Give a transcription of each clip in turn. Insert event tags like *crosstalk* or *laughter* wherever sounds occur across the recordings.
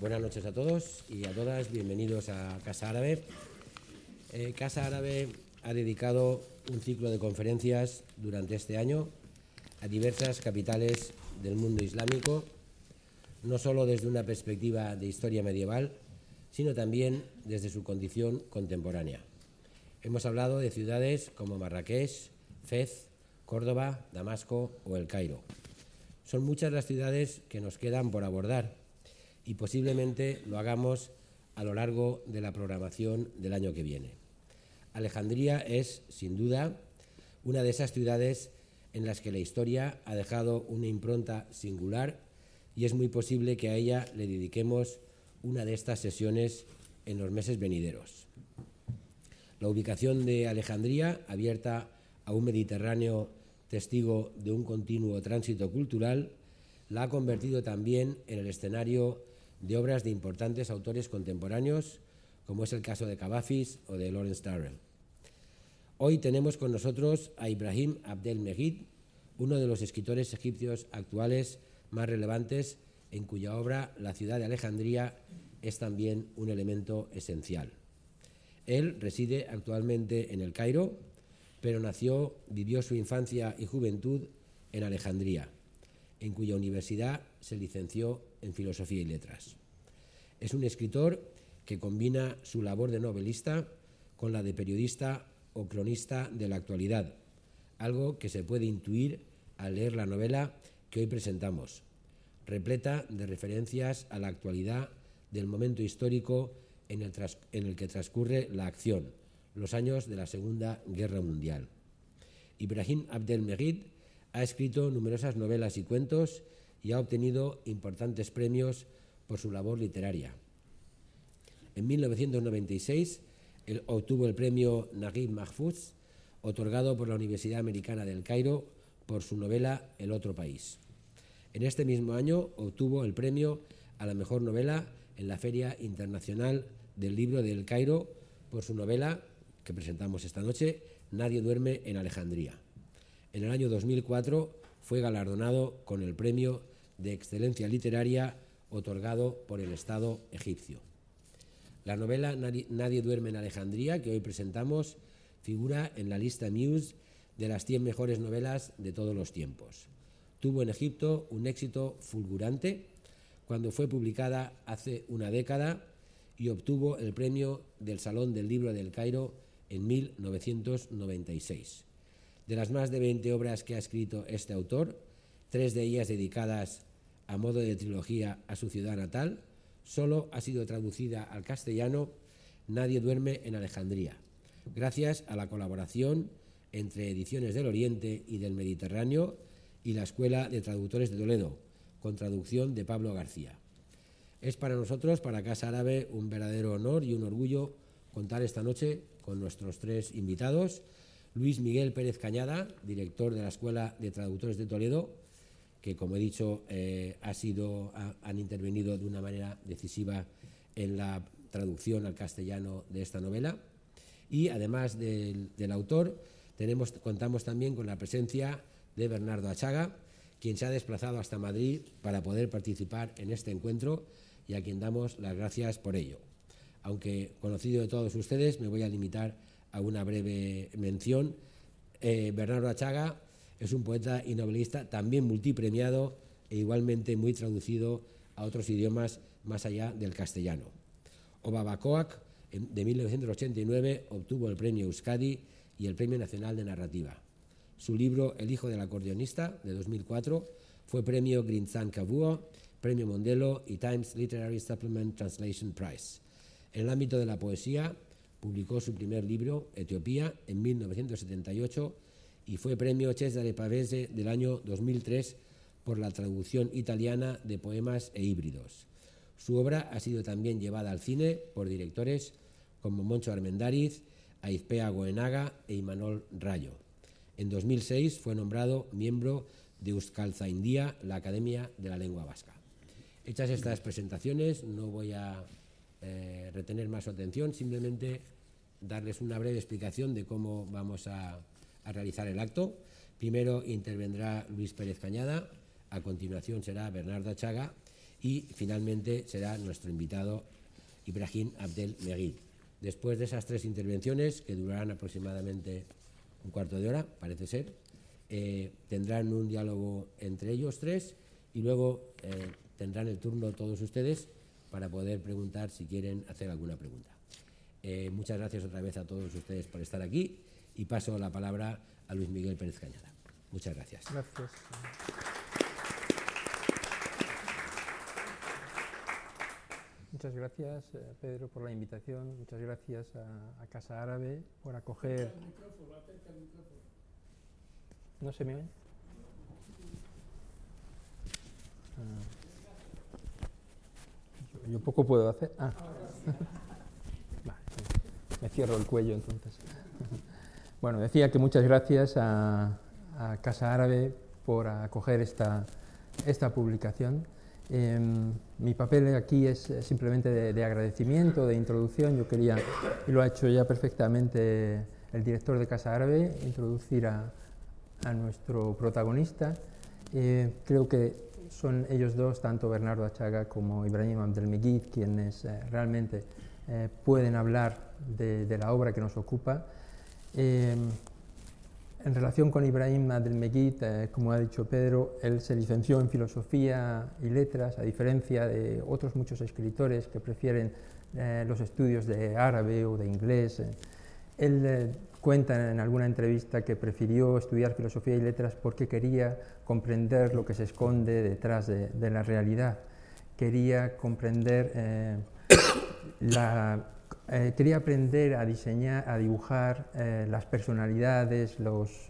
buenas noches a todos y a todas. Bienvenidos a Casa Árabe. Eh, Casa Árabe ha dedicado un ciclo de conferencias durante este año a diversas capitales del mundo islámico, no solo desde una perspectiva de historia medieval, sino también desde su condición contemporánea. Hemos hablado de ciudades como Marrakech, Fez, Córdoba, Damasco o El Cairo. Son muchas las ciudades que nos quedan por abordar y posiblemente lo hagamos a lo largo de la programación del año que viene. Alejandría es, sin duda, una de esas ciudades en las que la historia ha dejado una impronta singular y es muy posible que a ella le dediquemos una de estas sesiones en los meses venideros. La ubicación de Alejandría, abierta a un Mediterráneo testigo de un continuo tránsito cultural, la ha convertido también en el escenario de obras de importantes autores contemporáneos, como es el caso de Cavafis o de Lawrence Darrell. Hoy tenemos con nosotros a Ibrahim Abdel Mejid, uno de los escritores egipcios actuales más relevantes, en cuya obra la ciudad de Alejandría es también un elemento esencial. Él reside actualmente en el Cairo, pero nació, vivió su infancia y juventud en Alejandría, en cuya universidad se licenció en Filosofía y Letras. Es un escritor que combina su labor de novelista con la de periodista o cronista de la actualidad, algo que se puede intuir al leer la novela que hoy presentamos, repleta de referencias a la actualidad del momento histórico en el, que transcurre la acción, los años de la Segunda Guerra Mundial. Ibrahim Abdel Mejid ha escrito numerosas novelas y cuentos y ha obtenido importantes premios por su labor literaria. En 1996 él obtuvo el premio Naguib Mahfouz, otorgado por la Universidad Americana del Cairo por su novela El otro país. En este mismo año obtuvo el premio a la mejor novela en la Feria Internacional del Libro del Cairo por su novela que presentamos esta noche, Nadie duerme en Alejandría. En el año 2004 fue galardonado con el premio de excelencia literaria otorgado por el Estado egipcio. La novela Nadie, duerme en Alejandría, que hoy presentamos, figura en la lista News de las 100 mejores novelas de todos los tiempos. Tuvo en Egipto un éxito fulgurante cuando fue publicada hace una década y obtuvo el premio del Salón del Libro del Cairo en 1996. De las más de 20 obras que ha escrito este autor, tres de ellas dedicadas a modo de trilogía a su ciudad natal, solo ha sido traducida al castellano Nadie duerme en Alejandría, gracias a la colaboración entre Ediciones del Oriente y del Mediterráneo y la Escuela de Traductores de Toledo, con traducción de Pablo García. Es para nosotros, para Casa Árabe, un verdadero honor y un orgullo contar esta noche con nuestros tres invitados. Luis Miguel Pérez Cañada, director de la Escuela de Traductores de Toledo, que, como he dicho, eh, ha sido, han intervenido de una manera decisiva en la traducción al castellano de esta novela. Y además del, autor, contamos también con la presencia de Bernardo Achaga, quien se ha desplazado hasta Madrid para poder participar en este encuentro y a quien damos las gracias por ello. Aunque conocido de todos ustedes, me voy a limitar a una breve mención. Eh, Bernardo Achaga es un poeta y novelista también multipremiado e igualmente muy traducido a otros idiomas más allá del castellano. Obabacoac, de 1989, obtuvo el premio Euskadi y el Premio Nacional de Narrativa. Su libro El hijo del acordeonista, de 2004, fue premio Grinzan Cavour, premio Mondelo y Times Literary Supplement Translation Prize. En el ámbito de la poesía, publicó su primer libro, Etiopía, en 1978 y fue premio Cesare Pavese del año 2003 por la traducción italiana de poemas e híbridos. Su obra ha sido también llevada al cine por directores como Moncho Armendariz, Aizpea Goenaga e Imanol Rayo. En 2006 fue nombrado miembro de Euskaltzaindia, la Academia de la Lengua Vasca. Hechas estas presentaciones, no voy a eh, retener más su atención, simplemente darles una breve explicación de cómo vamos a realizar el acto. Primero intervendrá Luis Pérez Cañada, a continuación será Bernardo Chaga y finalmente será nuestro invitado Ibrahim Abdel Meguid. Después de esas tres intervenciones, que durarán aproximadamente un cuarto de hora, parece ser, eh, tendrán un diálogo entre ellos tres y luego eh, tendrán el turno todos ustedes para poder preguntar si quieren hacer alguna pregunta. Eh, muchas gracias otra vez a todos ustedes por estar aquí y paso la palabra a Luis Miguel Pérez Cañada. Muchas gracias. Gracias. Muchas gracias, eh, Pedro, por la invitación. Muchas gracias a, a Casa Árabe por acoger. ¿No se me oye? Ah. Yo, poco puedo hacer. Ah. *laughs* Vale, me cierro el cuello entonces. *laughs* Bueno, decía que muchas gracias a, a Casa Árabe por acoger esta, esta publicación. Eh, mi papel aquí es simplemente de, de, agradecimiento, de introducción. Yo quería, y lo ha hecho ya perfectamente el director de Casa Árabe, introducir a, a nuestro protagonista. Eh, creo que son ellos dos, tanto Bernardo Achaga como Ibrahim Abdelmegid, quienes eh, realmente eh, pueden hablar de, la obra que nos ocupa. Eh, en relación con Ibrahim Abdelmegid, eh, como ha dicho Pedro, él se licenció en Filosofía y Letras, a diferencia de otros muchos escritores que prefieren los estudios de árabe o de inglés. Él cuenta en alguna entrevista que prefirió estudiar Filosofía y Letras porque quería comprender lo que se esconde detrás de, la realidad. Quería comprender eh, *coughs* eh, quería aprender a diseñar, a dibujar eh, las personalidades, los,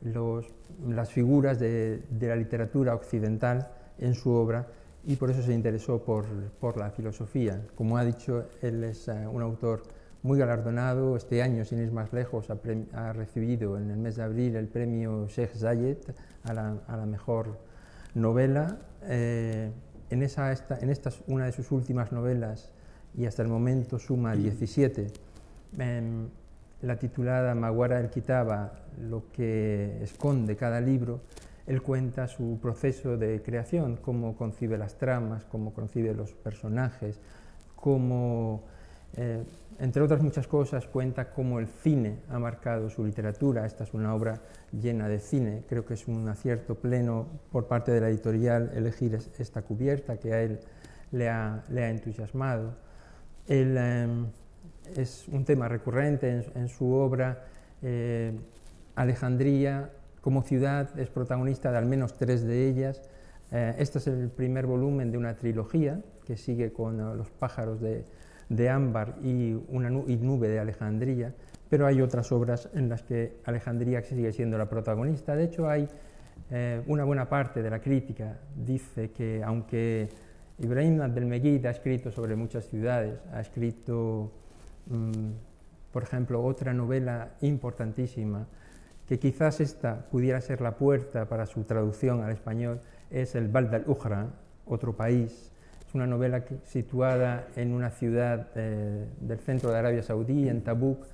las figuras de, la literatura occidental en su obra y por eso se interesó por, por la filosofía. Como ha dicho, él es un autor muy galardonado. Este año, sin ir más lejos, ha, ha, recibido en el mes de abril el premio Sheikh Zayed a la, a la mejor novela. Eh, en, esa, esta, en esta, una de sus últimas novelas, y hasta el momento suma 17. Eh, la titulada Maguara el Kitaba, lo que esconde cada libro, él cuenta su proceso de creación, cómo concibe las tramas, cómo concibe los personajes, cómo, eh, entre otras muchas cosas, cuenta cómo el cine ha marcado su literatura. Esta es una obra llena de cine. Creo que es un acierto pleno por parte de la editorial elegir esta cubierta que a él le ha, entusiasmado. El, eh, es un tema recurrente en, su obra. Eh, Alejandría como ciudad es protagonista de al menos tres de ellas. Eh, este es el primer volumen de una trilogía que sigue con uh, Los pájaros de, de ámbar y una nube de Alejandría, pero hay otras obras en las que Alejandría sigue siendo la protagonista. De hecho, hay eh, una buena parte de la crítica dice que aunque Ibrahim Abdelmegid ha escrito sobre muchas ciudades, ha escrito, mmm, por ejemplo, otra novela importantísima, que quizás esta pudiera ser la puerta para su traducción al español, es el Bald al-Ujra, otro país. Es una novela situada en una ciudad eh, del centro de Arabia Saudí, en Tabuk,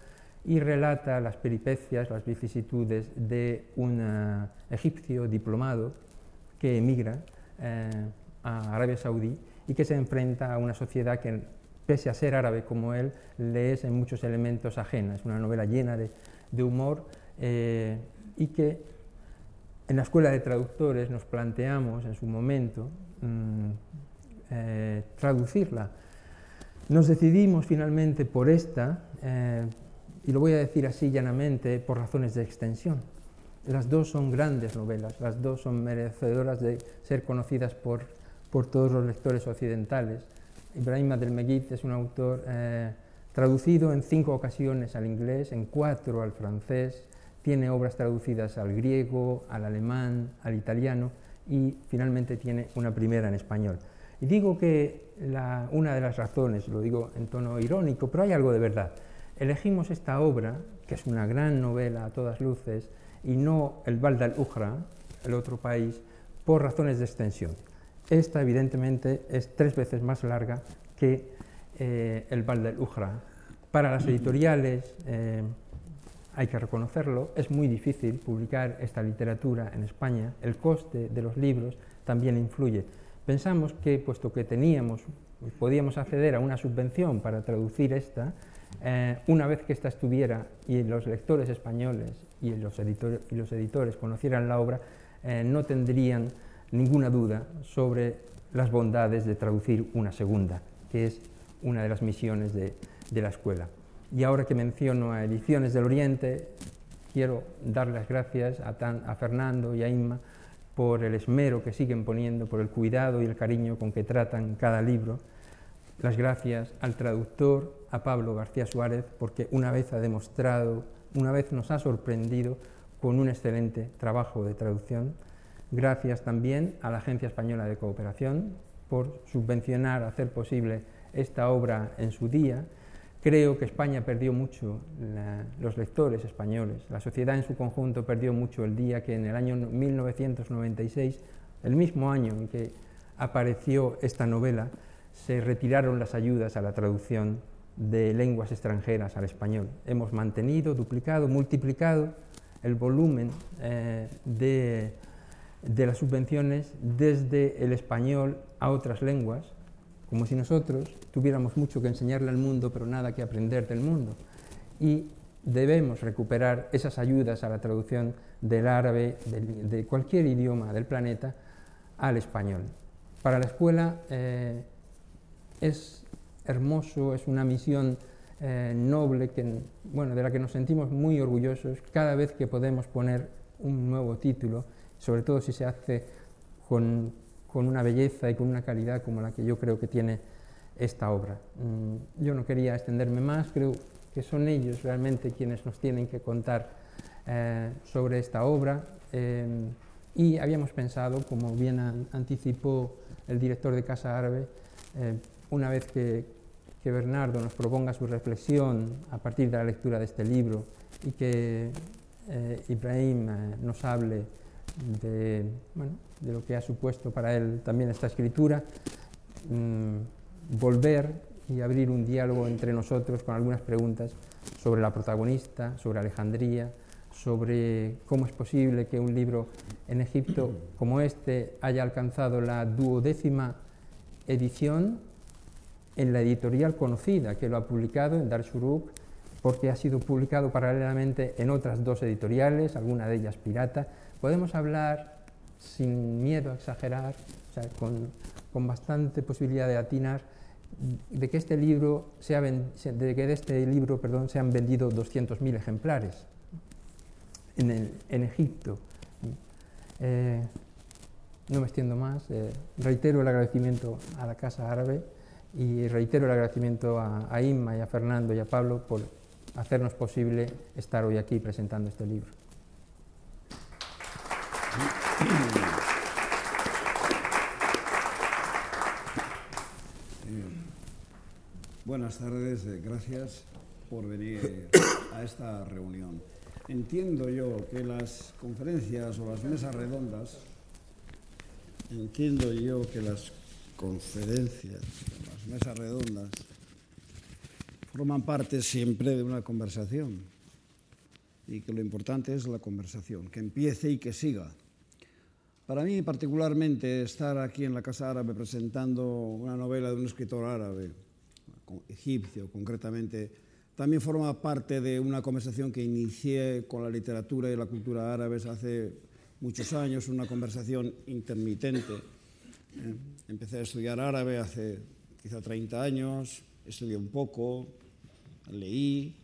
y relata las peripecias, las vicisitudes de un uh, egipcio diplomado que emigra eh, a Arabia Saudí y que se enfrenta a una sociedad que, pese a ser árabe como él, le es en muchos elementos ajena. Es una novela llena de, humor eh, y que en la Escuela de Traductores nos planteamos en su momento mmm, eh, traducirla. Nos decidimos finalmente por esta, eh, y lo voy a decir así llanamente, por razones de extensión. Las dos son grandes novelas, las dos son merecedoras de ser conocidas por por todos los lectores occidentales. Ibrahim Abdelmegid es un autor eh, traducido en cinco ocasiones al inglés, en cuatro al francés, tiene obras traducidas al griego, al alemán, al italiano y finalmente tiene una primera en español. Y digo que una de las razones, lo digo en tono irónico, pero hay algo de verdad. Elegimos esta obra, que es una gran novela a todas luces, y no el Val al-Ujra, el otro país, por razones de extensión. Esta, evidentemente, es tres veces más larga que eh, el Val del Ujra. Para las editoriales, eh, hay que reconocerlo, es muy difícil publicar esta literatura en España. El coste de los libros también influye. Pensamos que, puesto que teníamos, podíamos acceder a una subvención para traducir esta, eh, una vez que esta estuviera y los lectores españoles y los, editores, conocieran la obra, eh, no tendrían ninguna duda sobre las bondades de traducir una segunda, que es una de las misiones de, la escuela. Y ahora que menciono a Ediciones del Oriente, quiero dar las gracias a, a Fernando y a Inma por el esmero que siguen poniendo, por el cuidado y el cariño con que tratan cada libro. Las gracias al traductor, a Pablo García Suárez, porque una vez ha demostrado, una vez nos ha sorprendido con un excelente trabajo de traducción. Gracias también a la Agencia Española de Cooperación por subvencionar, hacer posible esta obra en su día Creo que España perdió mucho, los lectores españoles, la sociedad en su conjunto perdió mucho el día que en el año 1996, el mismo año en que apareció esta novela, se retiraron las ayudas a la traducción de lenguas extranjeras al español. Hemos mantenido, duplicado, multiplicado el volumen eh, de, de las subvenciones desde el español a otras lenguas como si nosotros tuviéramos mucho que enseñarle al mundo, pero nada que aprender del mundo. Y debemos recuperar esas ayudas a la traducción del árabe, de, cualquier idioma del planeta, al español. Para la escuela eh, es hermoso, es una misión eh, noble que, bueno, de la que nos sentimos muy orgullosos cada vez que podemos poner un nuevo título, sobre todo si se hace con con una belleza y con una calidad como la que yo creo que tiene esta obra. Mm, yo no quería extenderme más, creo que son ellos realmente quienes nos tienen que contar eh, sobre esta obra eh, y habíamos pensado, como bien anticipó el director de Casa Árabe, eh, una vez que, que, Bernardo nos proponga su reflexión a partir de la lectura de este libro y que Ibrahim nos hable de, bueno, de lo que ha supuesto para él también esta escritura, mm, volver y abrir un diálogo entre nosotros con algunas preguntas sobre la protagonista, sobre Alejandría, sobre cómo es posible que un libro en Egipto como este haya alcanzado la duodécima edición en la editorial conocida que lo ha publicado en Dar Shuruk, porque ha sido publicado paralelamente en otras dos editoriales, alguna de ellas pirata. Podemos hablar sin miedo a exagerar, con, bastante posibilidad de atinar, de que este libro sea, de que de este libro perdón, se han vendido 200.000 ejemplares en, Egipto. Eh, no me extiendo más, eh, reitero el agradecimiento a la Casa Árabe y reitero el agradecimiento a, a Inma y a Fernando y a Pablo por hacernos posible estar hoy aquí presentando este libro. Buenas tardes, eh, gracias por venir a esta reunión. Entiendo yo que las conferencias o las mesas redondas, entiendo yo que las conferencias, las mesas redondas, forman parte siempre de una conversación y que lo importante es la conversación, que empiece y que siga. Para mí particularmente estar aquí en la Casa Árabe presentando una novela de un escritor árabe, egipcio concretamente, también forma parte de una conversación que inicié con la literatura y la cultura árabes hace muchos años, una conversación intermitente. Eh, empecé a estudiar árabe hace quizá 30 años, estudié un poco, leí,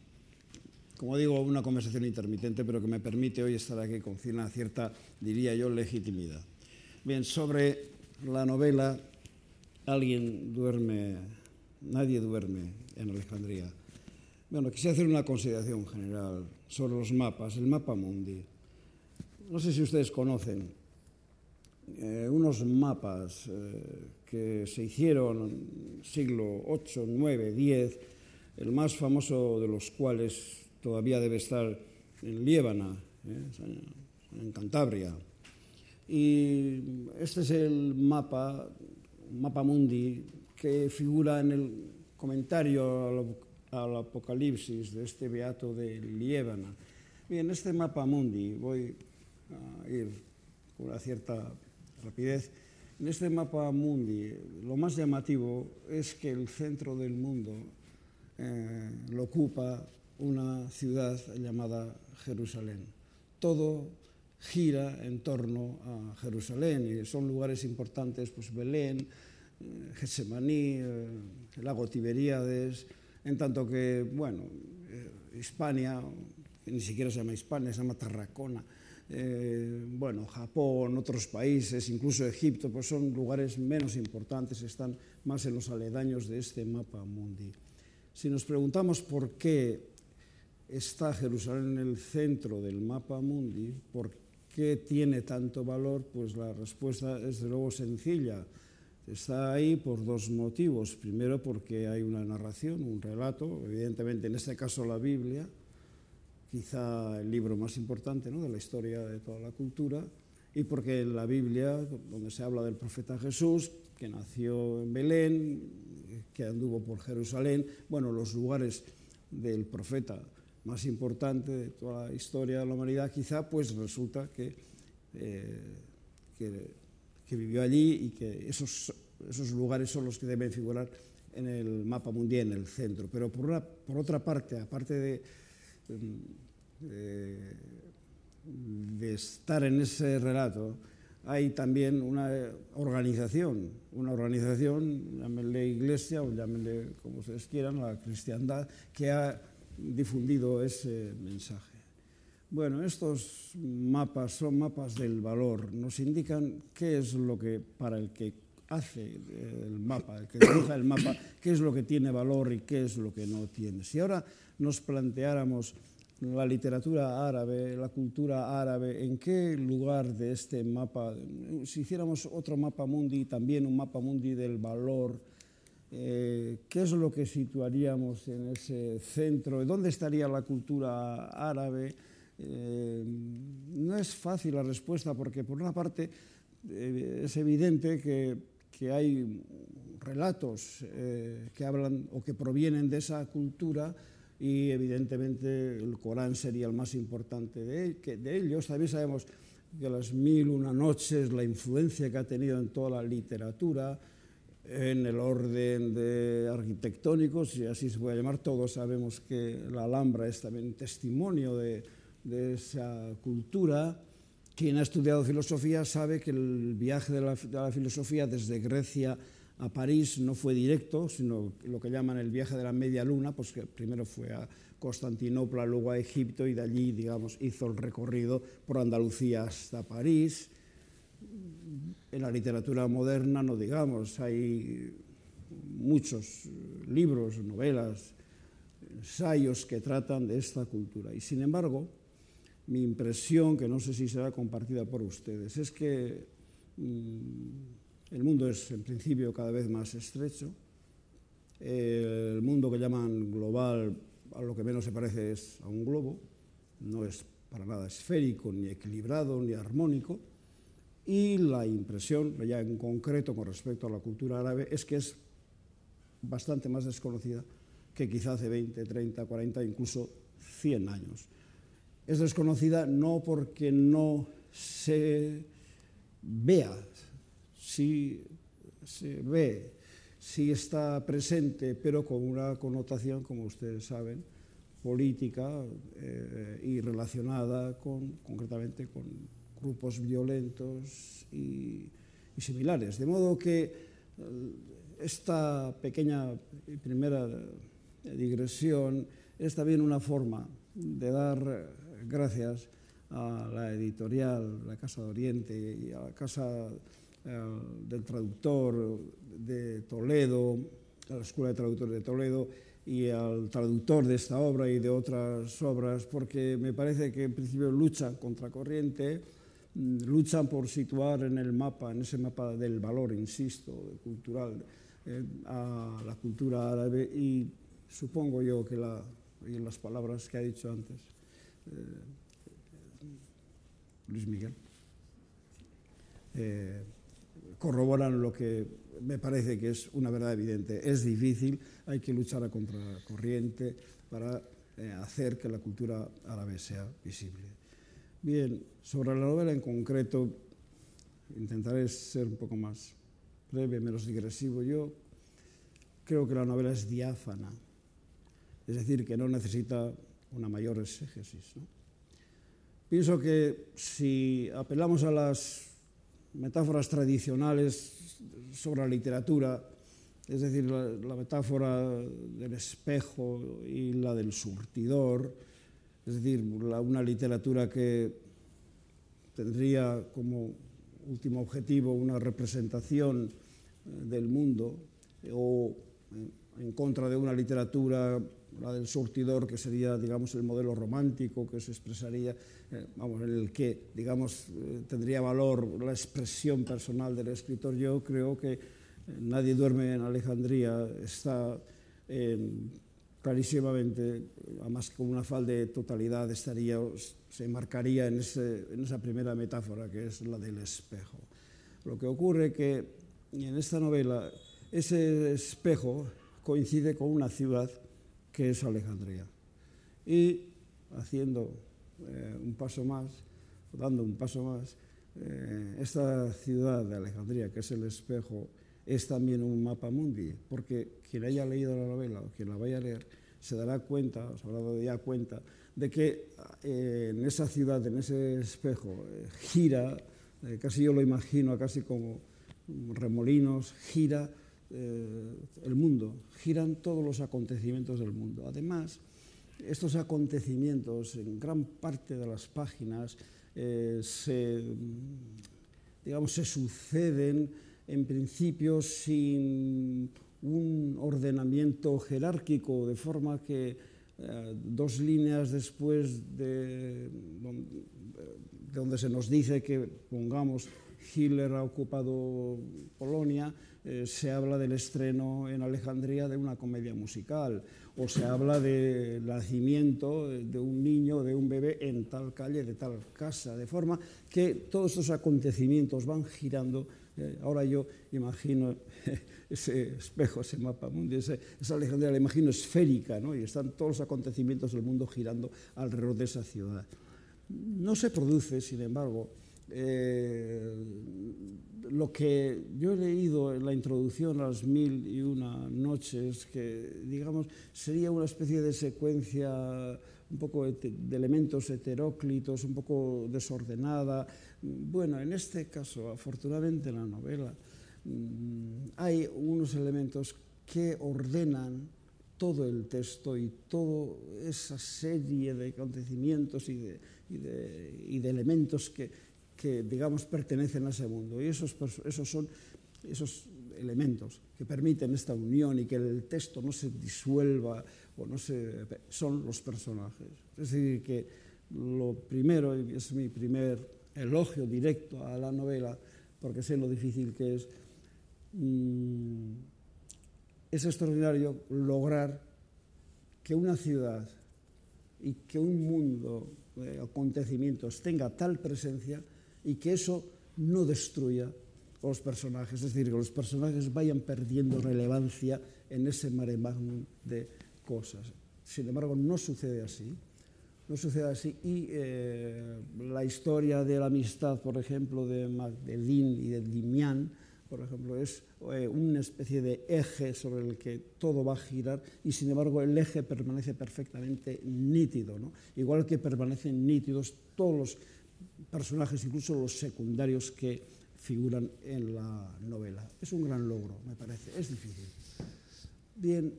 como digo, una conversación intermitente, pero que me permite hoy estar aquí con una cierta, diría yo, legitimidad. Bien, sobre la novela, alguien duerme nadie duerme en Alejandría. Bueno, quisiera hacer una consideración general sobre los mapas, el mapa mundi. No sé si ustedes conocen eh, unos mapas eh, que se hicieron siglo VIII, IX, X, el más famoso de los cuales todavía debe estar en Liébana, eh, en Cantabria. Y este es el mapa, mapa mundi que figura en el comentario al, Apocalipsis de este beato de Liébana. Bien, este mapa mundi voy a ir con una cierta rapidez. En este mapa mundi, lo más llamativo es que el centro del mundo eh, lo ocupa una ciudad llamada Jerusalén. Todo gira en torno a Jerusalén y son lugares importantes, pues Belén, eh, Getsemaní, eh, el lago Tiberíades, en tanto que, bueno, eh, Hispania, ni siquiera se llama Hispania, se llama Tarracona, bueno, Japón, otros países, incluso Egipto, pues son lugares menos importantes, están más en los aledaños de este mapa mundi. Si nos preguntamos por qué está Jerusalén en el centro del mapa mundi, por qué tiene tanto valor, pues la respuesta es de luego sencilla. Está ahí por dos motivos. Primero porque hay una narración, un relato, evidentemente en este caso la Biblia, quizá el libro más importante ¿no? de la historia de toda la cultura, y porque en la Biblia, donde se habla del profeta Jesús, que nació en Belén, que anduvo por Jerusalén, bueno, los lugares del profeta más importante de toda la historia de la humanidad, quizá pues resulta que, eh, que, que, vivió allí y que esos, esos lugares son los que deben figurar en el mapa mundial, en el centro. Pero por, una, por otra parte, aparte de, de, de estar en ese relato, hay también una organización, una organización, llámenle iglesia o llámenle como ustedes quieran, la cristiandad, que ha difundido ese mensaje. Bueno, estos mapas son mapas del valor, nos indican qué es lo que para el que hace el mapa, el que dibuja el mapa, qué es lo que tiene valor y qué es lo que no tiene. Si ahora nos planteáramos la literatura árabe, la cultura árabe, ¿en qué lugar de este mapa, si hiciéramos otro mapa mundi, también un mapa mundi del valor, eh, ¿qué es lo que situaríamos en ese centro? ¿Dónde estaría la cultura árabe? Eh, no es fácil la respuesta porque por una parte eh, es evidente que, que hay relatos eh, que hablan o que provienen de esa cultura y evidentemente el Corán sería el más importante de, de ellos. También sabemos que las mil una noches, la influencia que ha tenido en toda la literatura, en el orden de arquitectónico, si así se puede llamar, todos sabemos que la Alhambra es también testimonio de, de esa cultura. Quien ha estudiado filosofía sabe que el viaje de la, de la filosofía desde Grecia a París no fue directo, sino lo que llaman el viaje de la media luna, pues que primero fue a Constantinopla, luego a Egipto y de allí, digamos, hizo el recorrido por Andalucía hasta París. En la literatura moderna, no digamos, hay muchos libros, novelas, ensayos que tratan de esta cultura. Y sin embargo, mi impresión, que no sé si será compartida por ustedes, es que mmm, el mundo es, en principio, cada vez más estrecho. El mundo que llaman global, a lo que menos se parece es a un globo, no es para nada esférico, ni equilibrado, ni armónico. Y la impresión, ya en concreto con respecto a la cultura árabe, es que es bastante más desconocida que quizá hace 20, 30, 40, incluso 100 años. Es desconocida no porque no se vea sí se ve, sí está presente, pero con una connotación, como ustedes saben, política eh, y relacionada con, concretamente con grupos violentos y, y similares. De modo que eh, esta pequeña y primera digresión es también una forma de dar eh, gracias a la editorial, la Casa de Oriente y a la Casa eh, del Traductor de Toledo, a la Escuela de Traductores de Toledo y al traductor de esta obra y de otras obras, porque me parece que en principio luchan contra corriente luchan por situar en el mapa, en ese mapa del valor, insisto, cultural, eh, a la cultura árabe y supongo yo que la, las palabras que ha dicho antes eh, Luis Miguel. Eh, corroboran lo que me parece que es una verdad evidente. Es difícil, hay que luchar a contracorriente para hacer que la cultura árabe sea visible. Bien, sobre la novela en concreto, intentaré ser un poco más breve, menos digresivo. Yo creo que la novela es diáfana, es decir, que no necesita una mayor exégesis. Pienso que si apelamos a las metáforas tradicionales sobre la literatura, es decir, la, la, metáfora del espejo y la del surtidor, es decir, una literatura que tendría como último objetivo una representación eh, del mundo eh, o eh, en contra de una literatura, la del surtidor, que sería, digamos, el modelo romántico que se expresaría, eh, vamos, en el que, digamos, eh, tendría valor la expresión personal del escritor. Yo creo que eh, Nadie duerme en Alejandría está en clarísimamente, además con una fal de totalidad, estaría, se marcaría en esa primera metáfora que es la del espejo. Lo que ocurre que en esta novela ese espejo coincide con una ciudad que es Alejandría. Y haciendo eh, un paso más, dando un paso más, eh, esta ciudad de Alejandría, que es el espejo, es también un mapa mundi, porque quien haya leído la novela o quien la vaya a leer se dará cuenta, se habrá dado ya cuenta, de que eh, en esa ciudad, en ese espejo, eh, gira, eh, casi yo lo imagino, casi como remolinos, gira eh, el mundo, giran todos los acontecimientos del mundo. Además, estos acontecimientos en gran parte de las páginas se, digamos, se suceden en principio sin un ordenamiento jerárquico, de forma que eh, dos líneas después de, de donde se nos dice que, pongamos, Hitler ha ocupado Polonia, eh, se habla del estreno en Alejandría de una comedia musical, o se habla del nacimiento de un niño, de un bebé en tal calle, de tal casa, de forma que todos estos acontecimientos van girando ahora yo imagino *laughs* ese espejo, ese mapa mundi, ese, esa Alejandría, la imagino esférica, ¿no? y están todos los acontecimientos del mundo girando alrededor de esa ciudad. No se produce, sin embargo, eh, lo que yo he leído en la introducción a las mil y una noches, que digamos sería una especie de secuencia un poco de elementos heteróclitos, un poco desordenada. Bueno, en este caso, afortunadamente en la novela, mm, hay unos elementos que ordenan todo el texto y toda esa serie de acontecimientos y de, y de, y de elementos que, que, digamos, pertenecen a ese mundo. Y esos, esos son esos elementos que permiten esta unión y que el texto no se disuelva o no se, son los personajes. Es decir, que lo primero, y es mi primer elogio directo a la novela, porque sé lo difícil que es, mmm, es extraordinario lograr que una ciudad y que un mundo de acontecimientos tenga tal presencia y que eso no destruya los personajes, es decir, que los personajes vayan perdiendo relevancia en ese mare magnum de cosas. Sin embargo, no sucede así. No sucede así. Y eh, la historia de la amistad, por ejemplo, de Magdalene y de Dimián, por ejemplo, es eh, una especie de eje sobre el que todo va a girar y, sin embargo, el eje permanece perfectamente nítido, ¿no? igual que permanecen nítidos todos los personajes, incluso los secundarios que figuran en la novela. Es un gran logro, me parece. Es difícil. Bien,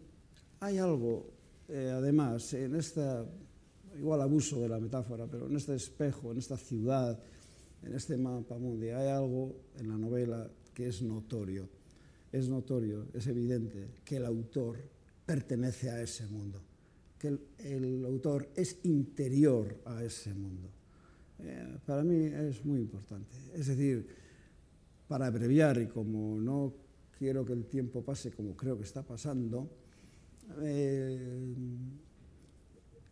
hay algo, eh, además, en esta, igual abuso de la metáfora, pero en este espejo, en esta ciudad, en este mapa mundial, hay algo en la novela que es notorio. Es notorio, es evidente que el autor pertenece a ese mundo, que el, autor es interior a ese mundo. Eh, para mí es muy importante. Es decir, para abreviar y como no quiero que el tiempo pase como creo que está pasando, eh,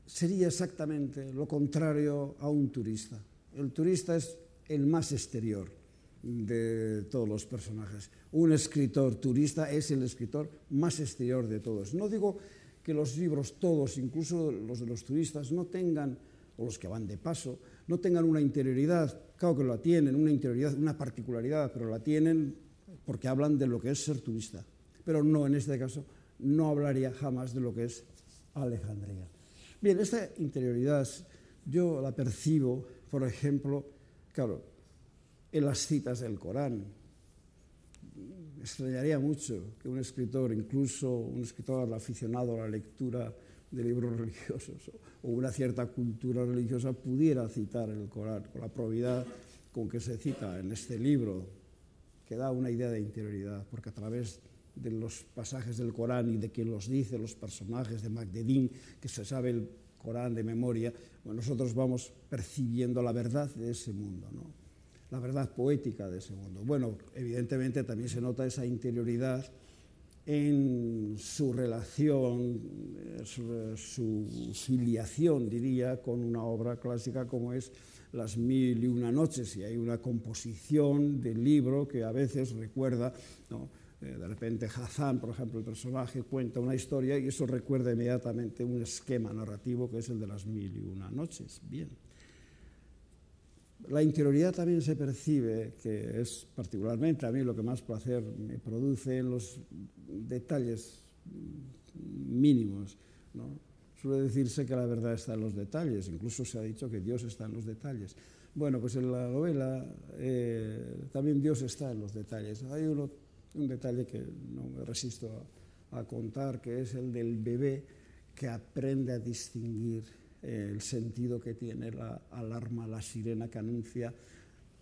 sería exactamente lo contrario a un turista. El turista es el más exterior de todos los personajes. Un escritor turista es el escritor más exterior de todos. No digo que los libros todos, incluso los de los turistas, no tengan, o los que van de paso, no tengan una interioridad. claro que la tienen, una interioridad, una particularidad, pero la tienen porque hablan de lo que es ser turista. Pero no, en este caso, no hablaría jamás de lo que es Alejandría. Bien, esta interioridad yo la percibo, por ejemplo, claro, en las citas del Corán. Extrañaría mucho que un escritor, incluso un escritor aficionado a la lectura de libros *laughs* religiosos o una cierta cultura religiosa, pudiera citar el Corán con la probidad con que se cita en este libro, que da una idea de interioridad, porque a través de los pasajes del Corán y de quien los dice, los personajes de Magdedín, que se sabe el Corán de memoria, bueno, nosotros vamos percibiendo la verdad de ese mundo, ¿no? la verdad poética de ese mundo. Bueno, evidentemente también se nota esa interioridad en su relación, su, su, filiación, diría, con una obra clásica como es Las Mil y Una Noches, y hay una composición del libro que a veces recuerda. Eh, de repente Hazán, por ejemplo, el personaje cuenta una historia y eso recuerda inmediatamente un esquema narrativo que es el de las mil y una noches. Bien. La interioridad también se percibe, que es particularmente a mí lo que más placer me produce en los detalles mínimos. ¿no? Suele decirse que la verdad está en los detalles, incluso se ha dicho que Dios está en los detalles. Bueno, pues en la novela eh, también Dios está en los detalles. Hay uno un detalle que no me resisto a, a contar, que es el del bebé que aprende a distinguir eh, el sentido que tiene la alarma, la sirena que anuncia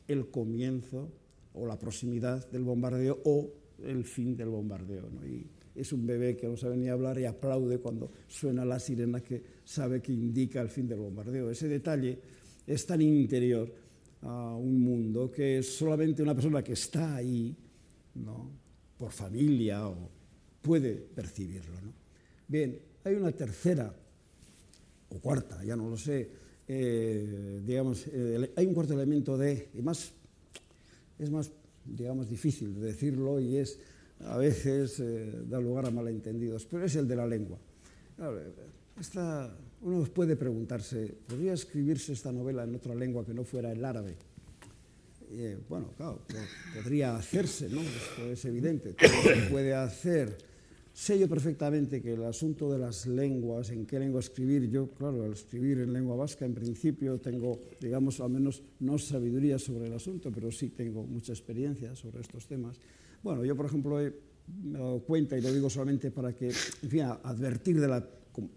el comienzo o la proximidad del bombardeo o el fin del bombardeo. ¿no? Y es un bebé que no sabe ni hablar y aplaude cuando suena la sirena que sabe que indica el fin del bombardeo. Ese detalle es tan interior a un mundo que solamente una persona que está ahí ¿no? Por familia o puede percibirlo. ¿no? Bien, hay una tercera o cuarta, ya no lo sé, eh, digamos, eh, hay un cuarto elemento de, y más, es más, digamos, difícil de decirlo y es, a veces eh, da lugar a malentendidos, pero es el de la lengua. esta, uno puede preguntarse, ¿podría escribirse esta novela en otra lengua que no fuera el árabe? Eh, bueno, claro, podría hacerse, ¿no? Esto es evidente, todo se puede hacer. Sé yo perfectamente que el asunto de las lenguas, en qué lengua escribir, yo, claro, al escribir en lengua vasca, en principio tengo, digamos, al menos no sabiduría sobre el asunto, pero sí tengo mucha experiencia sobre estos temas. Bueno, yo, por ejemplo, me he dado cuenta, y lo digo solamente para que, en fin, advertir de la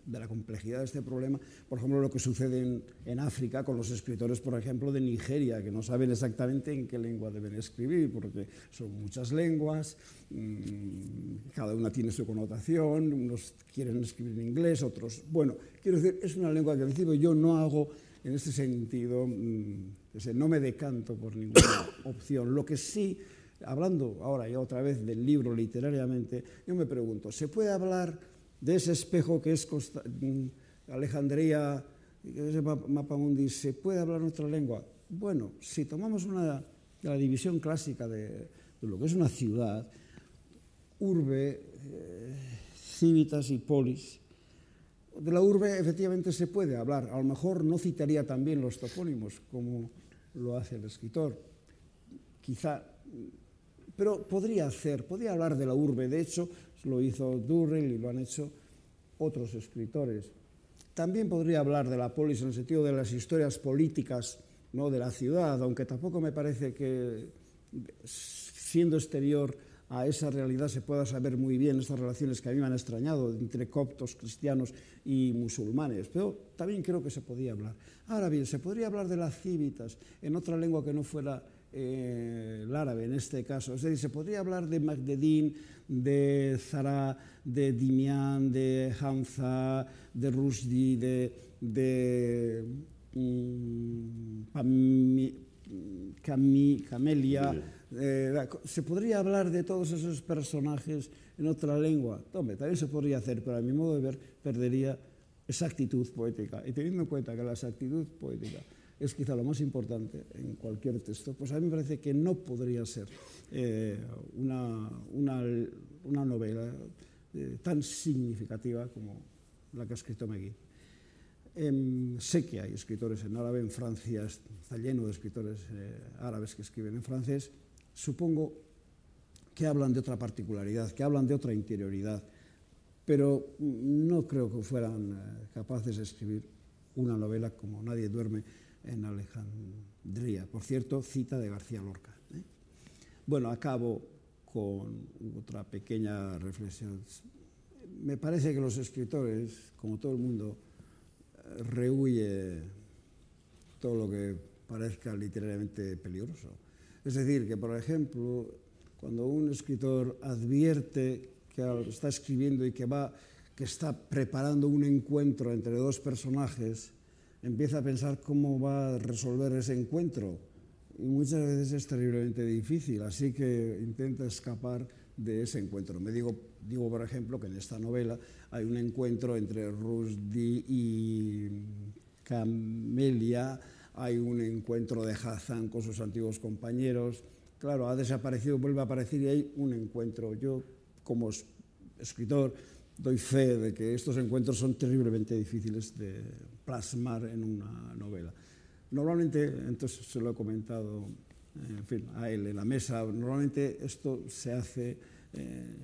de la complejidad de este problema, por ejemplo, lo que sucede en, en, África con los escritores, por ejemplo, de Nigeria, que no saben exactamente en qué lengua deben escribir, porque son muchas lenguas, mmm, cada una tiene su connotación, unos quieren escribir en inglés, otros... Bueno, quiero decir, es una lengua que al principio yo no hago en este sentido, mmm, no me decanto por ninguna *coughs* opción. Lo que sí hablando ahora ya otra vez del libro literariamente, yo me pregunto, ¿se puede hablar de ese espejo que es Costa, mm, Alejandría, mapa mundi, ¿se puede hablar otra lengua? Bueno, si tomamos una, la división clásica de, de, lo que es una ciudad, urbe, eh, civitas y polis, de la urbe efectivamente se puede hablar, a lo mejor no citaría también los topónimos como lo hace el escritor, quizá, pero podría hacer, podría hablar de la urbe, de hecho, lo hizo Durrell y lo han hecho otros escritores. También podría hablar de la polis en el sentido de las historias políticas ¿no? de la ciudad, aunque tampoco me parece que siendo exterior a esa realidad se pueda saber muy bien estas relaciones que a mí me han extrañado entre coptos, cristianos y musulmanes, pero también creo que se podía hablar. Ahora bien, se podría hablar de las cívitas en otra lengua que no fuera eh, el árabe en este caso. Es decir, se podría hablar de Magdedín, de Zara, de Dimián, de Hamza, de Rushdie, de, de um, Cami, Camelia. Eh, se podría hablar de todos esos personajes en otra lengua. Tome, también se podría hacer, pero a mi modo de ver perdería esa actitud poética. Y teniendo en cuenta que la actitud poética es quizá lo más importante en cualquier texto, pues a mí me parece que no podría ser eh, una, una, una, novela eh, tan significativa como la que ha escrito Megui. Em, sé que hay escritores en árabe, en Francia está lleno de escritores eh, árabes que escriben en francés. Supongo que hablan de otra particularidad, que hablan de otra interioridad, pero no creo que fueran capaces de escribir una novela como Nadie duerme en Alejandría. Por cierto, cita de García Lorca. ¿eh? Bueno, acabo con otra pequeña reflexión. Me parece que los escritores, como todo el mundo, rehuye todo lo que parezca literariamente peligroso. Es decir, que por ejemplo, cuando un escritor advierte que está escribiendo y que va que está preparando un encuentro entre dos personajes, empieza a pensar cómo va a resolver ese encuentro. Y muchas veces es terriblemente difícil, así que intenta escapar de ese encuentro. Me digo, digo, por ejemplo, que en esta novela hay un encuentro entre Rusdi y Camelia, hay un encuentro de Hazan con sus antiguos compañeros. Claro, ha desaparecido, vuelve a aparecer y hay un encuentro. Yo, como escritor, doy fe de que estos encuentros son terriblemente difíciles de plasmar en una novela. Normalmente, entonces se lo he comentado en fin, a él en la mesa. Normalmente esto se hace eh,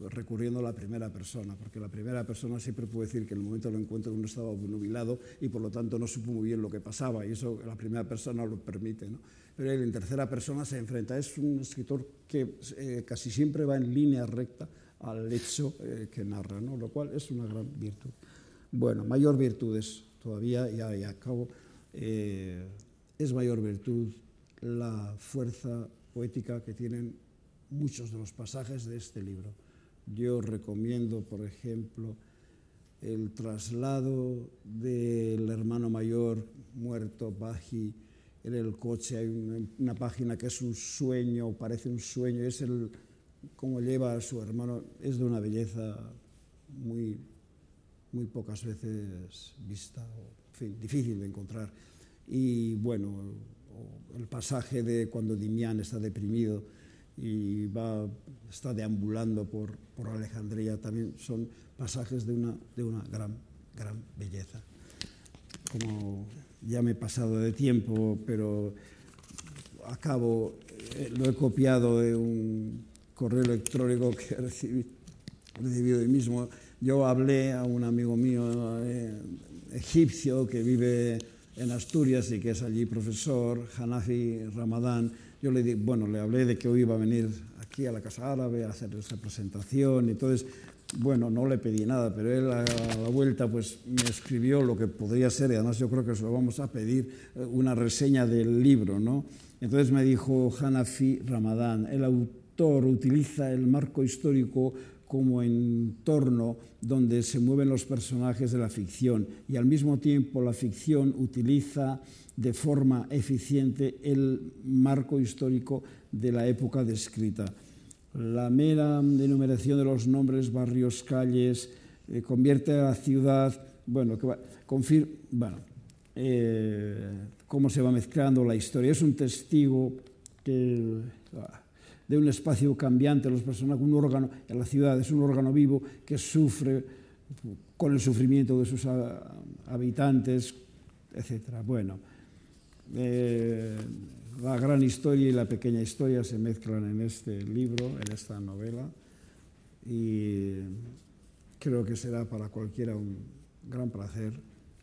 recurriendo a la primera persona, porque la primera persona siempre puede decir que en el momento del encuentro uno estaba nubilado y por lo tanto no supo muy bien lo que pasaba, y eso la primera persona lo permite. ¿no? Pero él en tercera persona se enfrenta. Es un escritor que eh, casi siempre va en línea recta al hecho eh, que narra, ¿no? lo cual es una gran virtud. Bueno, mayor virtud es todavía, ya, ya acabo, es mayor virtud la fuerza poética que tienen muchos de los pasajes de este libro. Yo recomiendo, por ejemplo, el traslado del hermano mayor muerto, Baji, en el coche. Hay una, página que es un sueño, parece un sueño, es el cómo lleva a su hermano, es de una belleza muy, muy pocas veces vista, en fin, difícil de encontrar. Y bueno, el pasaje de cuando Dimián está deprimido y va, está deambulando por, por Alejandría, también son pasajes de una, de una gran, gran belleza. Como ya me he pasado de tiempo, pero acabo, eh, lo he copiado de un correo electrónico que *laughs* he recibido, recibido hoy mismo. Yo hablé a un amigo mío eh, egipcio que vive en Asturias y que es allí profesor, Hanafi Ramadán, yo le, di, bueno, le hablé de que hoy iba a venir aquí a la Casa Árabe a hacer esa presentación. Entonces, bueno, no le pedí nada, pero él a la vuelta pues me escribió lo que podría ser, y además yo creo que se lo vamos a pedir, eh, una reseña del libro, ¿no? Entonces me dijo Hanafi Ramadán, el autor utiliza el marco histórico como entorno donde se mueven los personajes de la ficción y al mismo tiempo la ficción utiliza de forma eficiente el marco histórico de la época descrita. La mera enumeración de los nombres, barrios, calles, eh, convierte a la ciudad, bueno, que va, bueno eh, cómo se va mezclando la historia. Es un testigo que de un espacio cambiante, los personajes, un órgano, la ciudad es un órgano vivo que sufre con el sufrimiento de sus habitantes, etc. Bueno, eh, la gran historia y la pequeña historia se mezclan en este libro, en esta novela, y creo que será para cualquiera un gran placer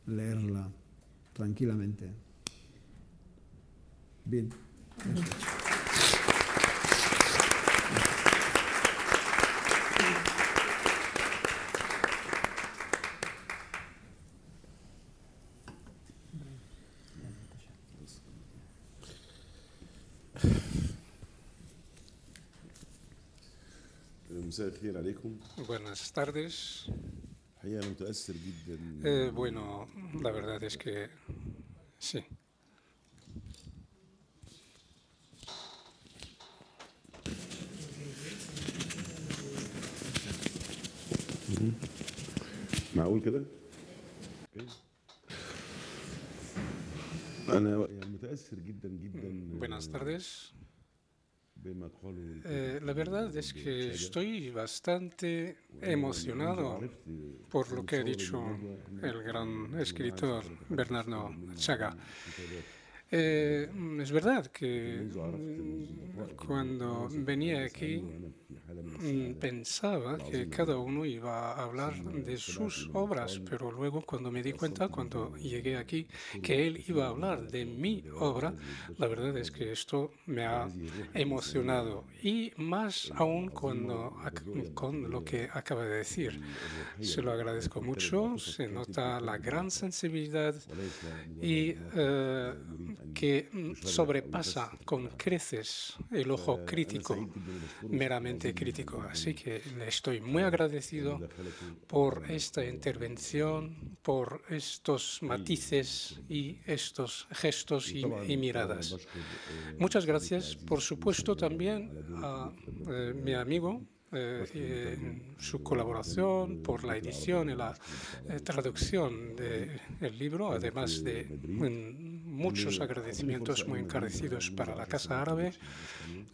leerla tranquilamente. Bien. Buenas tardes. Eh, bueno, la verdad es que sí. معقول كده؟ أنا يعني متأثر جدا جدا Buenas tardes. Eh, la verdad es que estoy bastante emocionado por lo que ha dicho el gran escritor Bernardo Chaga. Eh, es verdad que cuando venía aquí pensaba que cada uno iba a hablar de sus obras, pero luego cuando me di cuenta, cuando llegué aquí, que él iba a hablar de mi obra, la verdad es que esto me ha emocionado. Y más aún cuando, con lo que acaba de decir. Se lo agradezco mucho, se nota la gran sensibilidad y eh, que mm, sobrepasa con creces el ojo crítico, meramente crítico. Así que le estoy muy agradecido por esta intervención, por estos matices y estos gestos y, miradas. Muchas gracias, por supuesto, también a eh, mi amigo eh, su colaboración por la edición y la eh, traducción del libro, además de muchos agradecimientos muy encarecidos para la Casa Árabe,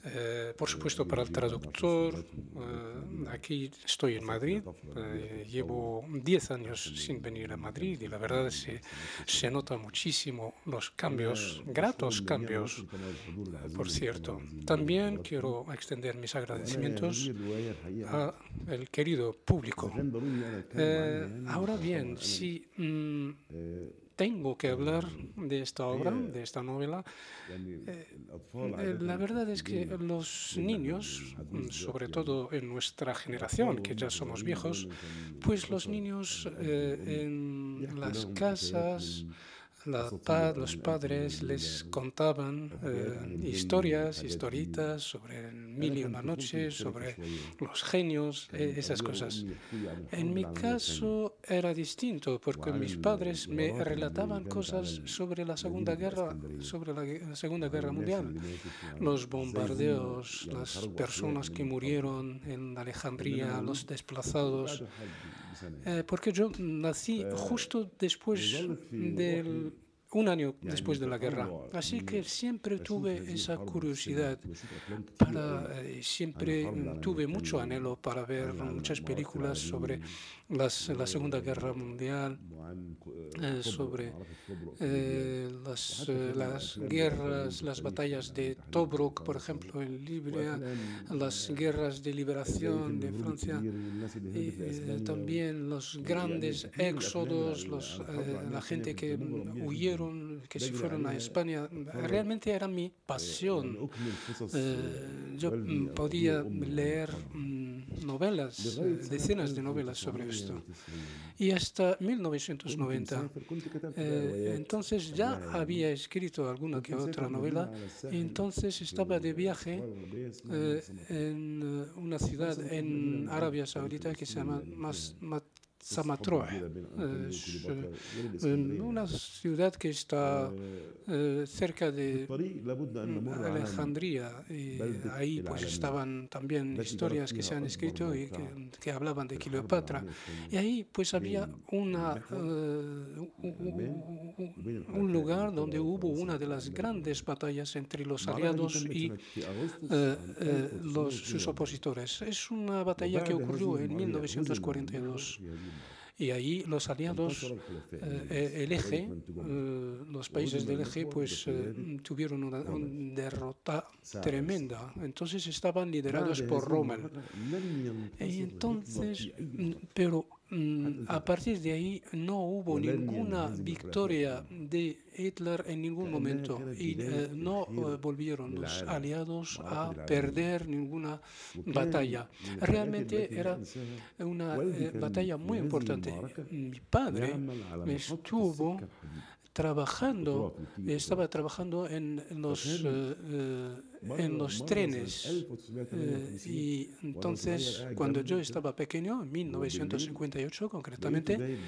eh, por supuesto para el traductor. Eh, aquí estoy en Madrid, eh, llevo 10 años sin venir a Madrid y la verdad es que se nota muchísimo los cambios, gratos cambios, por cierto. También quiero extender mis agradecimientos al querido público. ahora bien, si mm, tengo que hablar de esta obra, de esta novela. Eh, eh, la verdad es que los niños, sobre todo en nuestra generación, que ya somos viejos, pues los niños eh, en las casas los padres les contaban eh, historias, historitas sobre mil y una noches, sobre los genios, eh, esas cosas. En mi caso era distinto porque mis padres me relataban cosas sobre la Segunda Guerra, sobre la Segunda Guerra Mundial, los bombardeos, las personas que murieron en Alejandría, los desplazados. Eh, porque yo nací justo después del un año después de la guerra. Así que siempre tuve esa curiosidad, para, eh, siempre tuve mucho anhelo para ver muchas películas sobre las, la Segunda Guerra Mundial, eh, sobre eh, las, las, guerras, las batallas de Tobruk, por ejemplo, en Libia, las guerras de liberación de Francia, y también los grandes éxodos, los, la gente que huyeron que se fueron a España, realmente era mi pasión. Eh, yo podía leer mm, novelas, decenas de novelas sobre Y hasta 1990, eh, entonces ya había escrito alguna que otra novela, y entonces estaba de viaje eh, en una ciudad en Arabia Saudita que se llama Mas Samatroa, una ciudad que está cerca de Alejandría. Y ahí pues estaban también historias que se han escrito y que, hablaban de Cleopatra. Y ahí pues había una, eh, un, lugar donde hubo una de las grandes batallas entre los aliados y eh, los, sus opositores. Es una batalla que ocurrió en 1942. Y ahí los aliados, eh, el eje, eh, los países del eje, pues eh, tuvieron una, derrota tremenda. Entonces estaban liderados por Rommel. Y entonces, pero a partir de ahí no hubo ninguna victoria de Hitler en ningún momento. y eh, no eh, volvieron los aliados a perder ninguna batalla. Realmente era una eh, batalla muy importante. Mi padre estuvo trabajando, estaba trabajando en los, eh, en los trenes. Eh, y entonces, cuando yo estaba pequeño, en 1958 concretamente,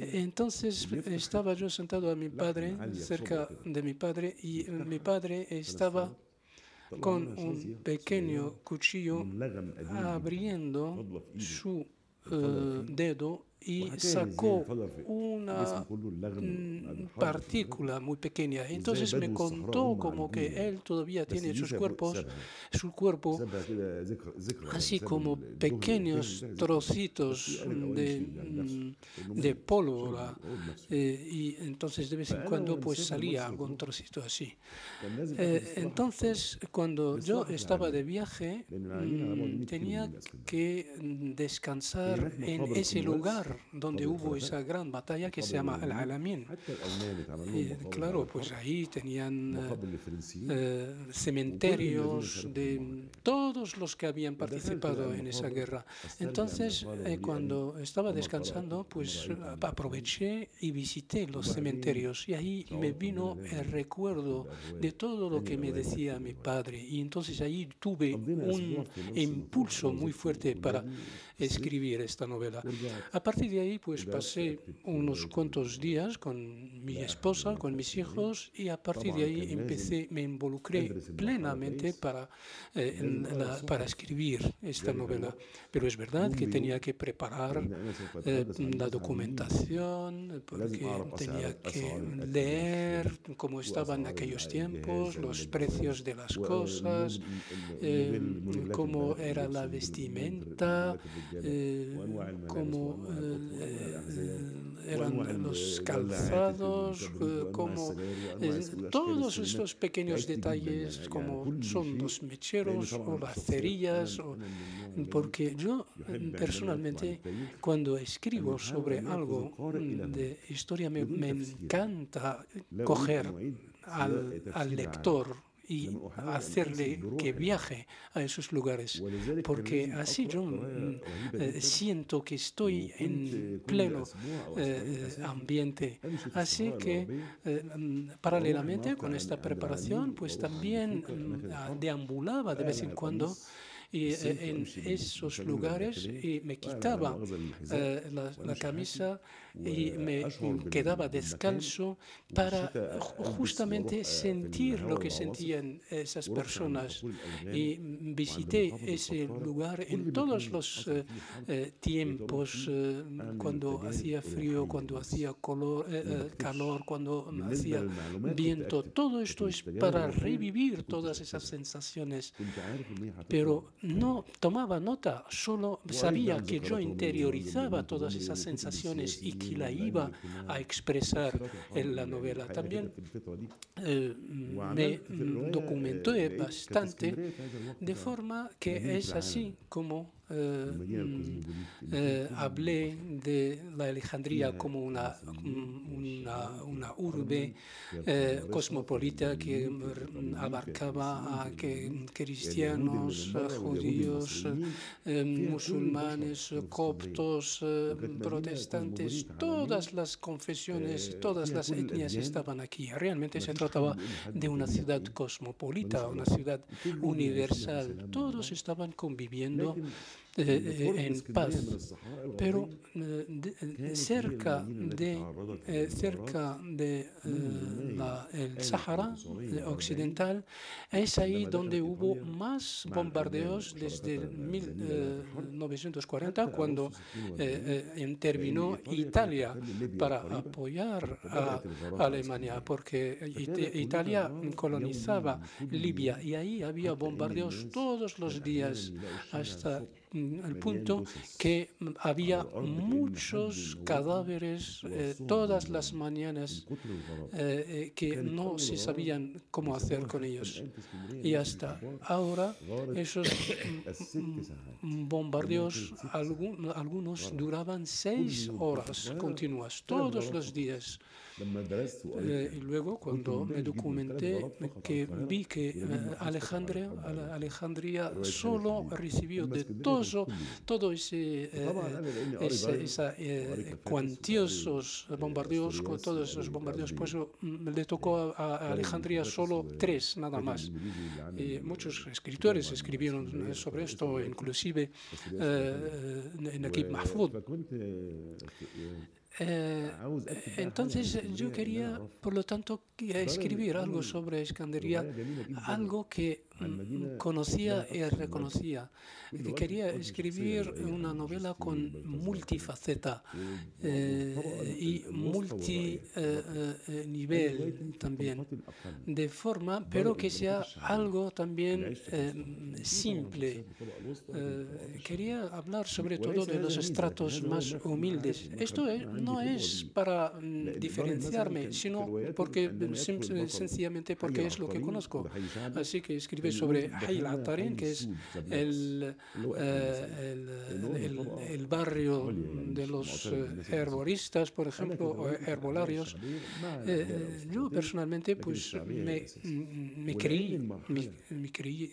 entonces estaba yo sentado a mi padre, cerca de mi padre, y *laughs* mi padre estaba con un pequeño cuchillo abriendo su dedo y sacó una partícula muy pequeña. Entonces me contó como que él todavía tiene sus cuerpos, su cuerpo, así como pequeños trocitos de, de pólvora. Eh, y entonces de vez en cuando pues salía algún trocito así. Eh, entonces cuando yo estaba de viaje mm, tenía que descansar en ese lugar donde hubo esa gran batalla que se llama el Alamin. claro, pues ahí tenían eh, cementerios de todos los que habían participado en esa guerra. Entonces, eh, cuando estaba descansando, pues aproveché y visité los cementerios y ahí me vino el recuerdo de todo lo que me decía mi padre. Y entonces ahí tuve un impulso muy fuerte para escribir esta novela. A partir de ahí, pues pasé unos cuantos días con mi esposa, con mis hijos, y a partir de ahí empecé, me involucré plenamente para, eh, para escribir esta novela. Pero es verdad que tenía que preparar eh, la documentación, porque tenía que leer cómo estaban aquellos tiempos, los precios de las cosas, eh, cómo era la vestimenta, eh, cómo eh, eran los calzados, como todos estos pequeños detalles, como son los mecheros o las cerillas, porque yo personalmente cuando escribo sobre algo de historia me, me encanta coger al, al lector y hacerle que viaje a esos lugares, porque así yo mm, eh, siento que estoy en pleno eh, ambiente. Así que mm, paralelamente con esta preparación, pues también mm, deambulaba de vez en cuando y eh, en esos lugares y me quitaba la, camisa y me quedaba descalzo para justamente sentir lo que sentían esas personas. Y visité ese lugar en todos los eh, eh, tiempos, eh, cuando hacía frío, cuando hacía color, calor, cuando hacía viento. Todo esto es para revivir todas esas sensaciones. Pero no tomaba nota, solo sabía que yo interiorizaba todas esas sensaciones y que y la iba a expresar en la novela. También eh, me documenté bastante de forma que es así como eh, mm, eh, hablé de la Alejandría como una, una, una urbe eh, cosmopolita que abarcaba a que, cristianos, judíos, musulmanes, coptos, protestantes, todas las confesiones, todas las etnias estaban aquí. Realmente se trataba de una ciudad cosmopolita, una ciudad universal. Todos estaban conviviendo eh, en paz. Pero eh, cerca de, eh, cerca de el Sahara occidental es ahí donde hubo más bombardeos desde 1940, cuando intervino Italia para apoyar a Alemania, porque Italia colonizaba Libia y ahí había bombardeos todos los días hasta al punto que había muchos cadáveres eh, todas las mañanas eh, eh, que no se sabían cómo hacer con ellos. Y hasta ahora esos *coughs* bombardeos, algunos duraban seis horas continuas, todos los días. Eh, y luego, cuando me documenté, que vi que eh, Alejandría, Alejandría solo recibió de todo, todo ese, eh, ese cuantiosos bombardeos, con todos esos bombardeos, pues mm, le tocó a, Alejandría solo tres, nada más. Y muchos escritores escribieron sobre esto, inclusive en Equip Mahfoud. Eh, entonces yo quería, por lo tanto, escribir algo sobre Escandería, algo que conocía y reconocía. Quería escribir una novela con multifaceta y multinivel también, de forma, pero que sea algo también simple. quería hablar sobre todo de los estratos más humildes. Esto no es para mm, diferenciarme, sino porque sencillamente porque es lo que conozco. Así que sobre Hayl Atarin, que es el, el, el, barrio de los herboristas, por ejemplo, o herbolarios. yo personalmente pues me, me creí, me, me creí,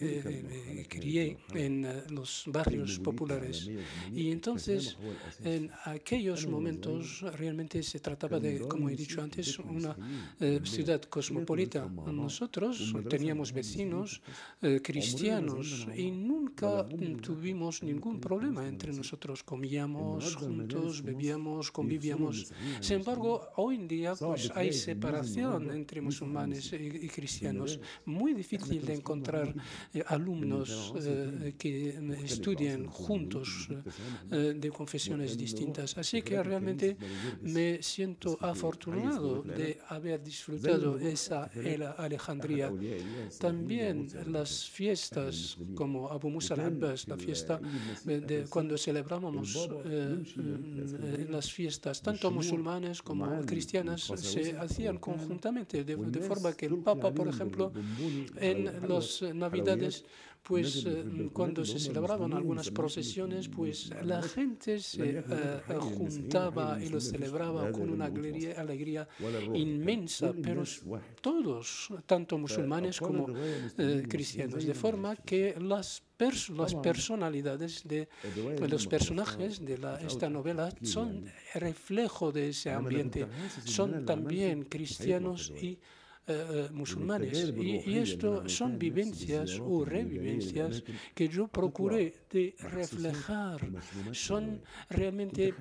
me crié en los barrios populares. y entonces en aquellos momentos realmente se trataba de, como he dicho antes, una ciudad cosmopolita. Nosotros teníamos vecinos eh, cristianos y nunca tuvimos ningún problema entre nosotros. Comíamos juntos, bebíamos, convivíamos. Sin embargo, hoy en día pues, hay separación entre musulmanes y, cristianos. Muy difícil de encontrar eh, alumnos eh, que estudien juntos de confesiones distintas. Así que realmente me siento afortunado de haber disfrutado esa Alejandría. También las fiestas como Abu Musa al-Abbas, la fiesta de cuando celebrábamos eh, eh, las fiestas, tanto musulmanes como cristianas, se hacían conjuntamente, de, de forma que el Papa, por ejemplo, en las Navidades, pues eh, cuando se celebraban algunas procesiones, pues la gente se eh, juntaba y lo celebraba con una alegría, alegría inmensa, pero todos, tanto musulmanes como eh, cristianos, de forma que las las personalidades de, los personajes de la, esta novela son reflejo de ese ambiente, son también cristianos y eh, eh, musulmanes. Y, esto son vivencias o revivencias que yo procuré de reflejar. Son realmente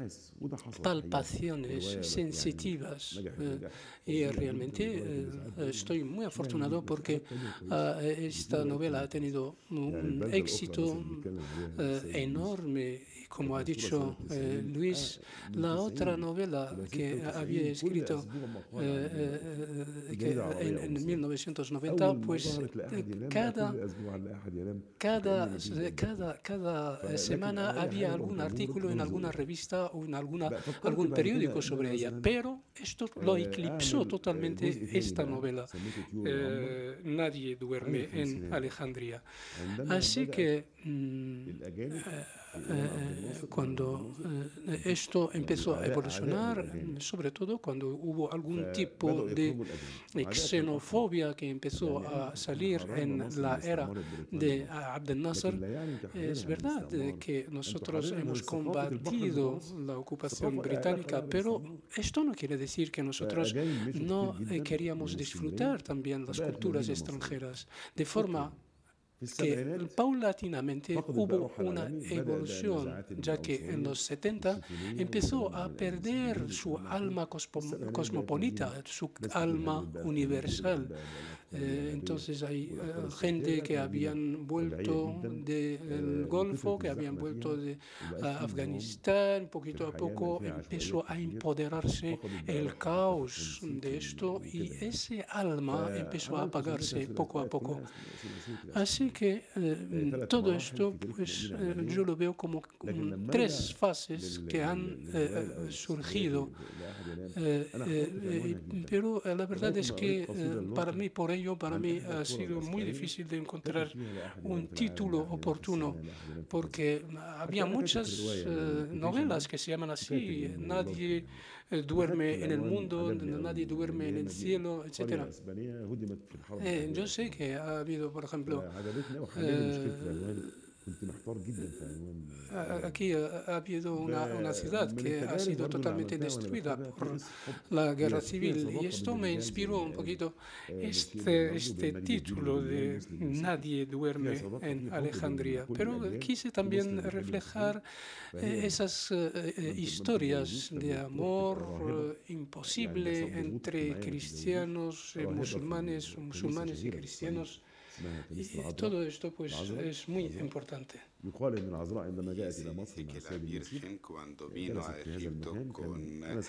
palpaciones sensitivas. Eh, y realmente estoy muy afortunado porque ah, esta novela ha tenido un éxito enorme como ha dicho eh, Luis, la otra novela que había escrito eh, eh, en, 1990, pues cada, cada, cada, cada semana había algún artículo en alguna revista o en alguna, algún periódico sobre ella, pero esto lo eclipsó totalmente esta novela. nadie duerme en Alejandría. Así que mm, eh, cuando eh, esto empezó a evolucionar, sobre todo cuando hubo algún tipo de xenofobia que empezó a salir en la era de Abdel Nasser, es verdad que nosotros hemos combatido la ocupación británica, pero esto no quiere decir que nosotros no eh, queríamos disfrutar también las culturas extranjeras de forma que paulatinamente hubo una evolución, ya que en los 70 empezó a perder su alma cosmopolita, su alma universal. Eh, entonces hay eh, gente que habían vuelto del Golfo, que habían vuelto de Afganistán, poquito a poco empezó a empoderarse el caos de esto y ese alma empezó a apagarse poco a poco. Así que eh, todo esto, pues yo lo veo como tres fases que han surgido. pero la verdad es que para mí, por ello, para mí ha sido muy difícil de encontrar un título oportuno, porque había muchas eh, novelas que se llaman así, nadie eh, duerme en el mundo, nadie duerme en el cielo, etc. Eh, yo sé que ha habido, por ejemplo, كنت محتار جدا Aquí ha habido una, una ciudad que ha sido totalmente destruida por la guerra civil y esto me inspiró un poquito este, este título de Nadie duerme en Alejandría. Pero quise también reflejar esas historias de amor imposible entre cristianos, musulmanes, musulmanes y cristianos. Y todo esto pues es muy importante. Dice que la Virgen cuando vino a Egipto con eh,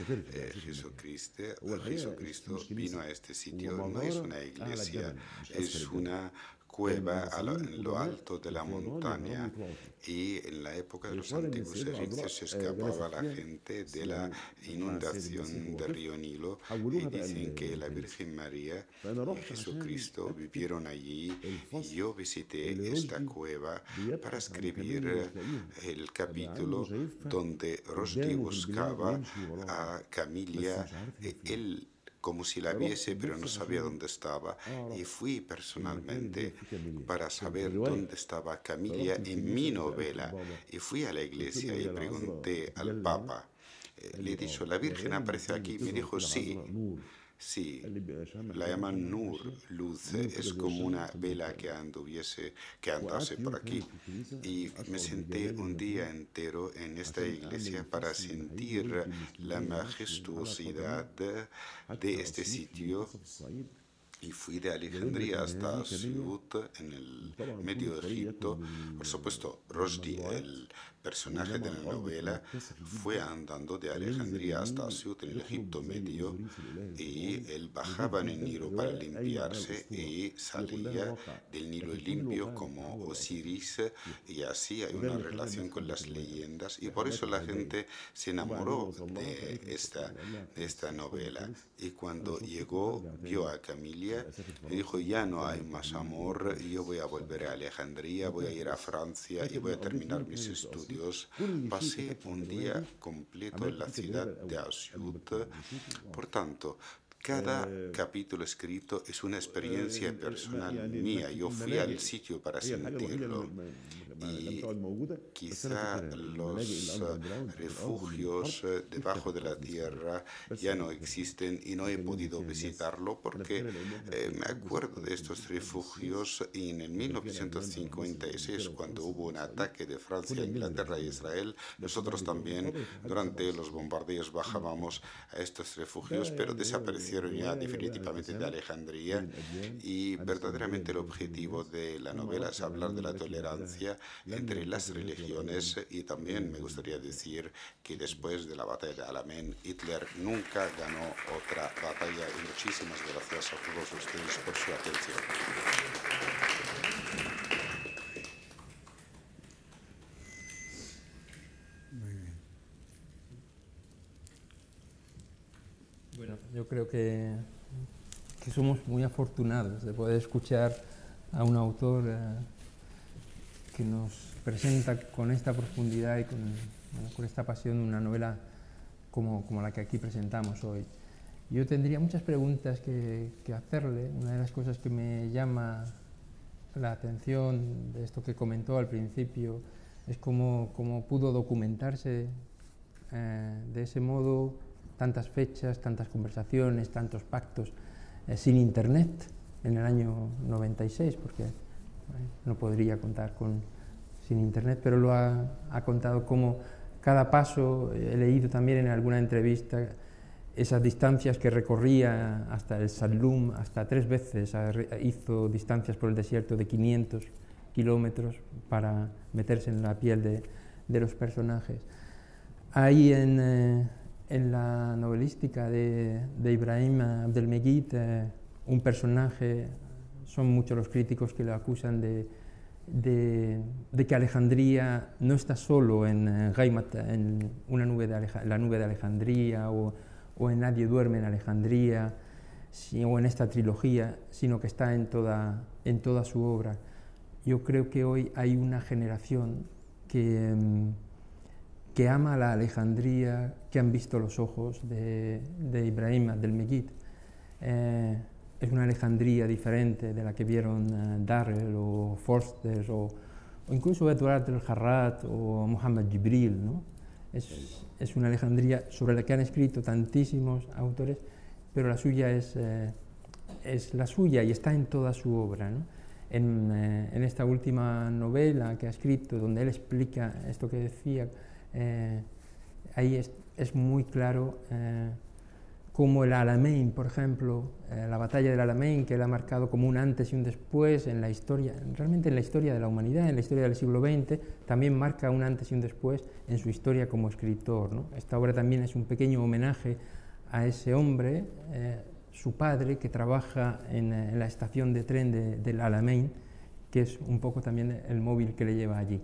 Jesucristo, Jesucristo vino a este sitio, no es una iglesia, es una cueva en lo alto de la montaña y en la época de los antiguos egipcios se escapaba la gente de la inundación del río Nilo y dicen que la Virgen María y Jesucristo vivieron allí y yo visité esta cueva para escribir el capítulo donde Rushdie buscaba a Camilla, él como si la viese, pero no sabía dónde estaba. Y fui personalmente para saber dónde estaba Camilla en mi novela. Y fui a la iglesia y pregunté al Papa. Eh, le he dicho, ¿la Virgen aparece aquí? Me dijo, sí. Sí, la llaman Nur, luz, es como una vela que anduviese, que andase por aquí. Y me senté un día entero en esta iglesia para sentir la majestuosidad de este sitio y fui de Alejandría hasta Siut, en el medio de Egipto. Por supuesto, Rushdie, el personaje de la novela, fue andando de Alejandría hasta Siut, en el Egipto medio, y él bajaba en el Nilo para limpiarse y salía del Nilo limpio como Osiris, y así hay una relación con las leyendas, y por eso la gente se enamoró de esta, de esta novela. Y cuando llegó, vio a Camilia y dijo, ya no hay más amor, yo voy a volver a Alejandría, voy a ir a Francia y voy a terminar mis estudios. Pasé un día completo en la ciudad de Asyut. Por tanto, cada capítulo escrito es una experiencia personal mía. Yo fui al sitio para sentirlo y quizá los refugios eh, debajo de la tierra ya no existen y no he podido visitarlo porque eh, me acuerdo de estos refugios y en el 1956 cuando hubo un ataque de Francia, Inglaterra e Israel, nosotros también durante los bombardeos bajábamos a estos refugios pero desaparecieron ya definitivamente de Alejandría y verdaderamente el objetivo de la novela es hablar de la tolerancia entre las religiones y también me gustaría decir que después de la batalla de Alamein, Hitler nunca ganó otra batalla y muchísimas gracias a todos ustedes por su atención. Bueno, yo creo que, que, somos muy afortunados de poder escuchar a un autor eh, que nos presenta con esta profundidad y con, con esta pasión una novela como, como, la que aquí presentamos hoy. Yo tendría muchas preguntas que, que, hacerle. Una de las cosas que me llama la atención de esto que comentó al principio es cómo, cómo pudo documentarse eh, de ese modo tantas fechas, tantas conversaciones, tantos pactos eh, sin Internet en el año 96, porque no podría contar con, sin internet, pero lo ha, ha, contado como cada paso, he leído también en alguna entrevista esas distancias que recorría hasta el Salum, hasta tres veces hizo distancias por el desierto de 500 kilómetros para meterse en la piel de, de los personajes. Ahí en, eh, en la novelística de, de Ibrahim Abdelmegid, eh, un personaje son muchos los críticos que lo acusan de, de, que Alejandría no está solo en eh, en una nube de la nube de Alejandría o, o, en Nadie duerme en Alejandría o en esta trilogía, sino que está en toda, en toda su obra. Yo creo que hoy hay una generación que, mm, que ama la Alejandría, que han visto los ojos de, de Ibrahim del Megid. Eh, es una Alejandría diferente de la que vieron uh, Darrell o Forster o, o, incluso Eduard el Harrat o Muhammad Jibril. ¿no? Es, es, una Alejandría sobre la que han escrito tantísimos autores, pero la suya es, eh, es la suya y está en toda su obra. ¿no? En, eh, en, esta última novela que ha escrito, donde él explica esto que decía, eh, ahí es, es, muy claro como el Alamein, por ejemplo, eh, la batalla del Alamein, que él ha marcado como un antes y un después en la historia, realmente en la historia de la humanidad, en la historia del siglo XX, también marca un antes y un después en su historia como escritor. Esta obra también es un pequeño homenaje a ese hombre, eh, su padre, que trabaja en, eh, la estación de tren del Alamein, que es un poco también el móvil que le lleva allí.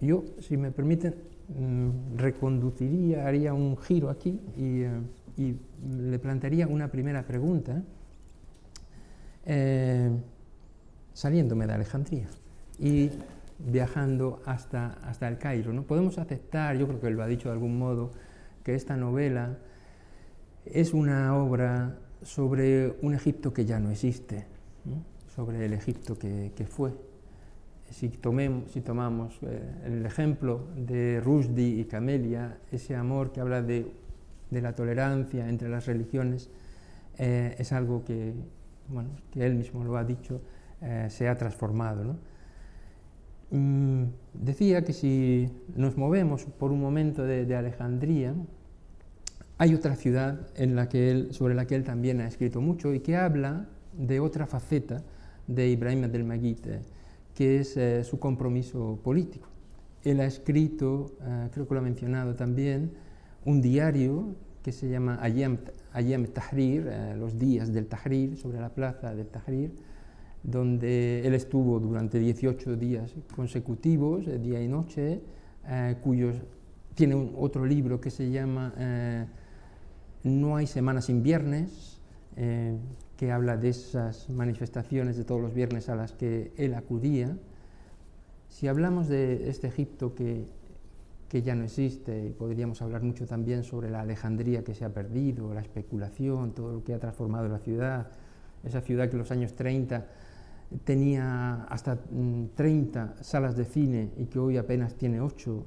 Yo, si me permiten, mm, reconduciría, haría un giro aquí y y le plantearía una primera pregunta, eh, saliéndome de Alejandría y viajando hasta, hasta el Cairo. ¿no? Podemos aceptar, yo creo que él lo ha dicho de algún modo, que esta novela es una obra sobre un Egipto que ya no existe, sobre el Egipto que, fue. Si, tomemos, si tomamos eh, el ejemplo de Rusdi y Camelia, ese amor que habla de de la tolerancia entre las religiones eh, es algo que, bueno, que él mismo lo ha dicho, eh, se ha transformado. Mm, decía que si nos movemos por un momento de, Alejandría, hay otra ciudad en la que él, sobre la que él también ha escrito mucho y que habla de otra faceta de Ibrahim del Maguid, eh, que es su compromiso político. Él ha escrito, creo que lo ha mencionado también, un diario que se llama Ayem Tahrir, eh, los días del Tahrir, sobre la plaza del Tahrir, donde él estuvo durante 18 días consecutivos, eh, día y noche, eh, cuyos tiene otro libro que se llama No hay semana sin viernes, que habla de esas manifestaciones de todos los viernes a las que él acudía. Si hablamos de este Egipto que que ya no existe y podríamos hablar mucho también sobre la Alejandría que se ha perdido, la especulación, todo lo que ha transformado la ciudad, esa ciudad que en los años 30 tenía hasta 30 mm, salas de cine y que hoy apenas tiene 8,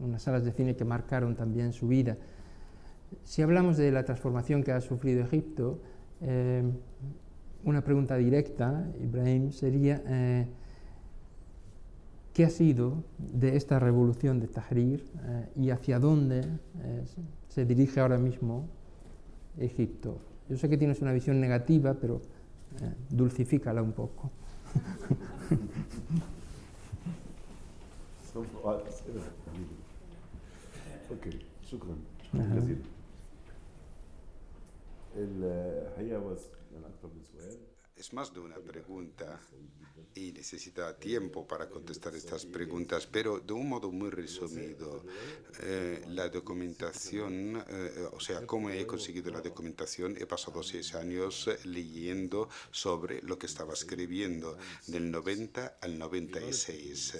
unas salas de cine que marcaron también su vida. Si hablamos de la transformación que ha sufrido Egipto, eh, una pregunta directa, Ibrahim, sería... Eh, qué ha sido de esta revolución de Tahrir eh, y hacia dónde eh, se dirige ahora mismo Egipto. Yo sé que tienes una visión negativa, pero eh, dulcifícala un poco. Es más de una pregunta y necesita tiempo para contestar estas preguntas, pero de un modo muy resumido, eh, la documentación, eh, o sea, cómo he conseguido la documentación, he pasado seis años leyendo sobre lo que estaba escribiendo, del 90 al 96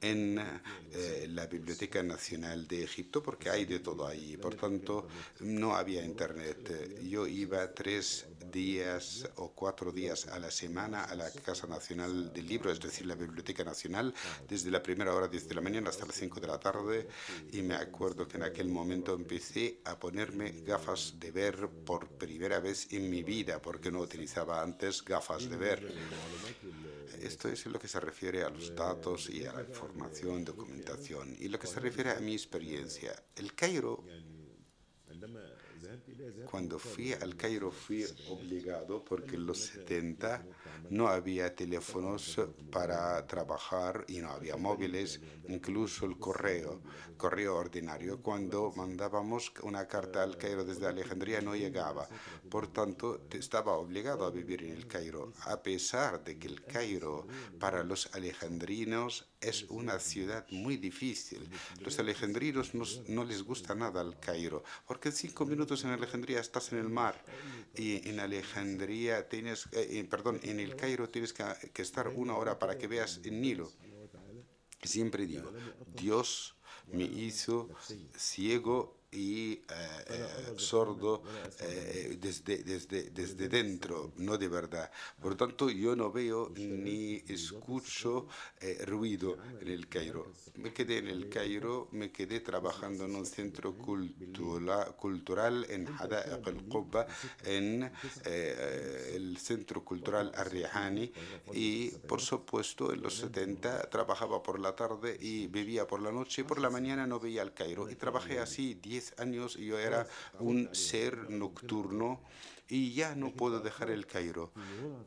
en eh, la Biblioteca Nacional de Egipto, porque hay de todo ahí. Por tanto, no había internet. Yo iba tres días o cuatro días a la semana a la Casa Nacional del Libro, es decir, la Biblioteca Nacional, desde la primera hora, desde la mañana hasta las cinco de la tarde. Y me acuerdo que en aquel momento empecé a ponerme gafas de ver por primera vez en mi vida, porque no utilizaba antes gafas de ver. Esto es lo que se refiere a los datos y a la información, documentación. Y lo que se refiere a mi experiencia, el Cairo cuando fui al Cairo fui obligado porque en los 70 no había teléfonos para trabajar y no había móviles, incluso el correo, correo ordinario. Cuando mandábamos una carta al Cairo desde Alejandría no llegaba. Por tanto, estaba obligado a vivir en el Cairo, a pesar de que el Cairo para los alejandrinos es una ciudad muy difícil. Los alejandrinos no, les gusta nada el Cairo, porque cinco minutos en Alejandría estás en el mar y en Alejandría tienes, eh, perdón, en el Cairo tienes que, que estar una hora para que veas el Nilo. Siempre digo, Dios me hizo ciego y eh, eh, sordo eh, desde, desde, desde dentro, no de verdad. Por lo tanto, yo no veo ni escucho ruido en el Cairo. Me quedé en el Cairo, me quedé trabajando en un centro cultura, cultural en Hadaiq al-Qubba, en el centro cultural Arrihani, y por supuesto en los 70 trabajaba por la tarde y vivía por la noche y por la mañana no veía el Cairo. Y trabajé así 10 10 años yo era un ser nocturno y ya no puedo dejar el Cairo.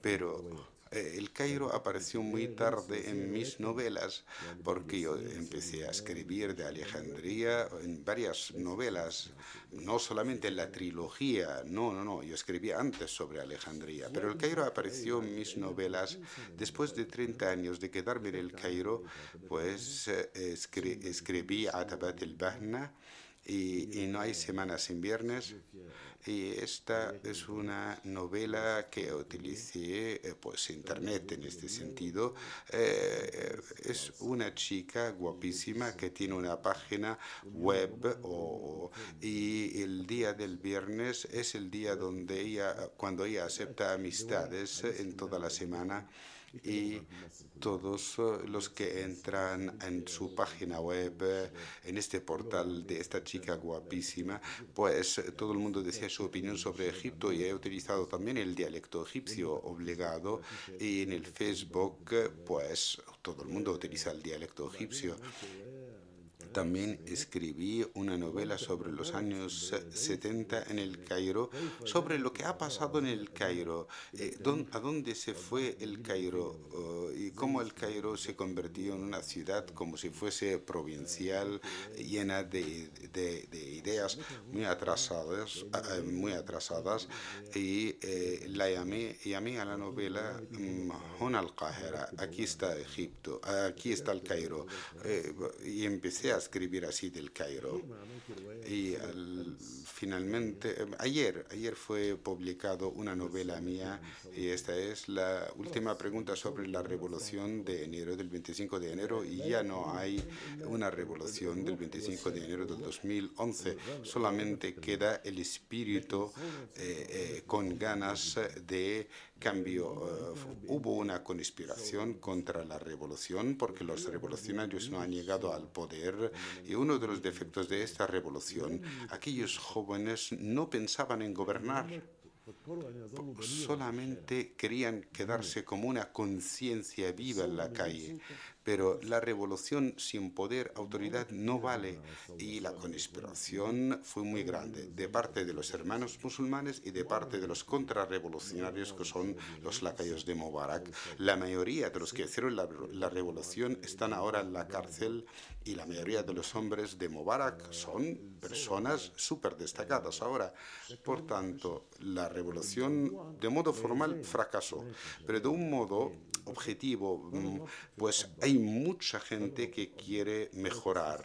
Pero eh, el Cairo apareció muy tarde en mis novelas, porque yo empecé a escribir de Alejandría en varias novelas, no solamente en la trilogía, no, no, no, yo escribía antes sobre Alejandría, pero el Cairo apareció en mis novelas después de 30 años de quedarme en el Cairo, pues eh, escribí Atabat el-Bahna y, y No hay semanas sin viernes. Y esta es una novela que utilicé eh, pues internet en este sentido. Eh, es una chica guapísima que tiene una página web y el día del viernes es el día donde ella, cuando ella acepta amistades en toda la semana y todos eh, los que entran en su página web, eh, en este portal de esta chica guapísima, pues eh, todo el mundo decía su opinión sobre Egipto y he utilizado también el dialecto egipcio obligado y en el Facebook pues todo el mundo utiliza el dialecto egipcio. También escribí una novela sobre los años 70 en el Cairo, sobre lo que ha pasado en el Cairo, eh, a dónde se fue el Cairo oh, y cómo el Cairo se convirtió en una ciudad como si fuese provincial, llena de, ideas muy atrasadas, eh, muy atrasadas. Y eh, la llamé, llamé a la novela Hon al aquí está Egipto, aquí está el Cairo, y empecé a escribir así del Cairo. Y finalmente, eh, ayer, ayer fue publicado una novela mía y esta es la última pregunta sobre la revolución de enero, del 25 de enero, y ya no hay una revolución del 25 de enero del 2011, solamente queda el espíritu eh, eh, con ganas de cambio, eh, hubo una conspiración contra la revolución porque los revolucionarios no han llegado al poder y uno de los defectos de esta revolución, aquellos jóvenes no pensaban en gobernar. solamente querían quedarse como una conciencia viva en la calle. Pero la revolución sin poder, autoridad, no vale. Y la conspiración fue muy grande de parte de los hermanos musulmanes y de parte de los contrarrevolucionarios que son los lacayos de Mubarak. La mayoría de los que hicieron la, la revolución están ahora en la cárcel y la mayoría de los hombres de Mubarak son personas súper destacadas ahora. Por tanto, la revolución de modo formal fracasó, pero de un modo objetivo, mm, pues hay mucha gente que quiere mejorar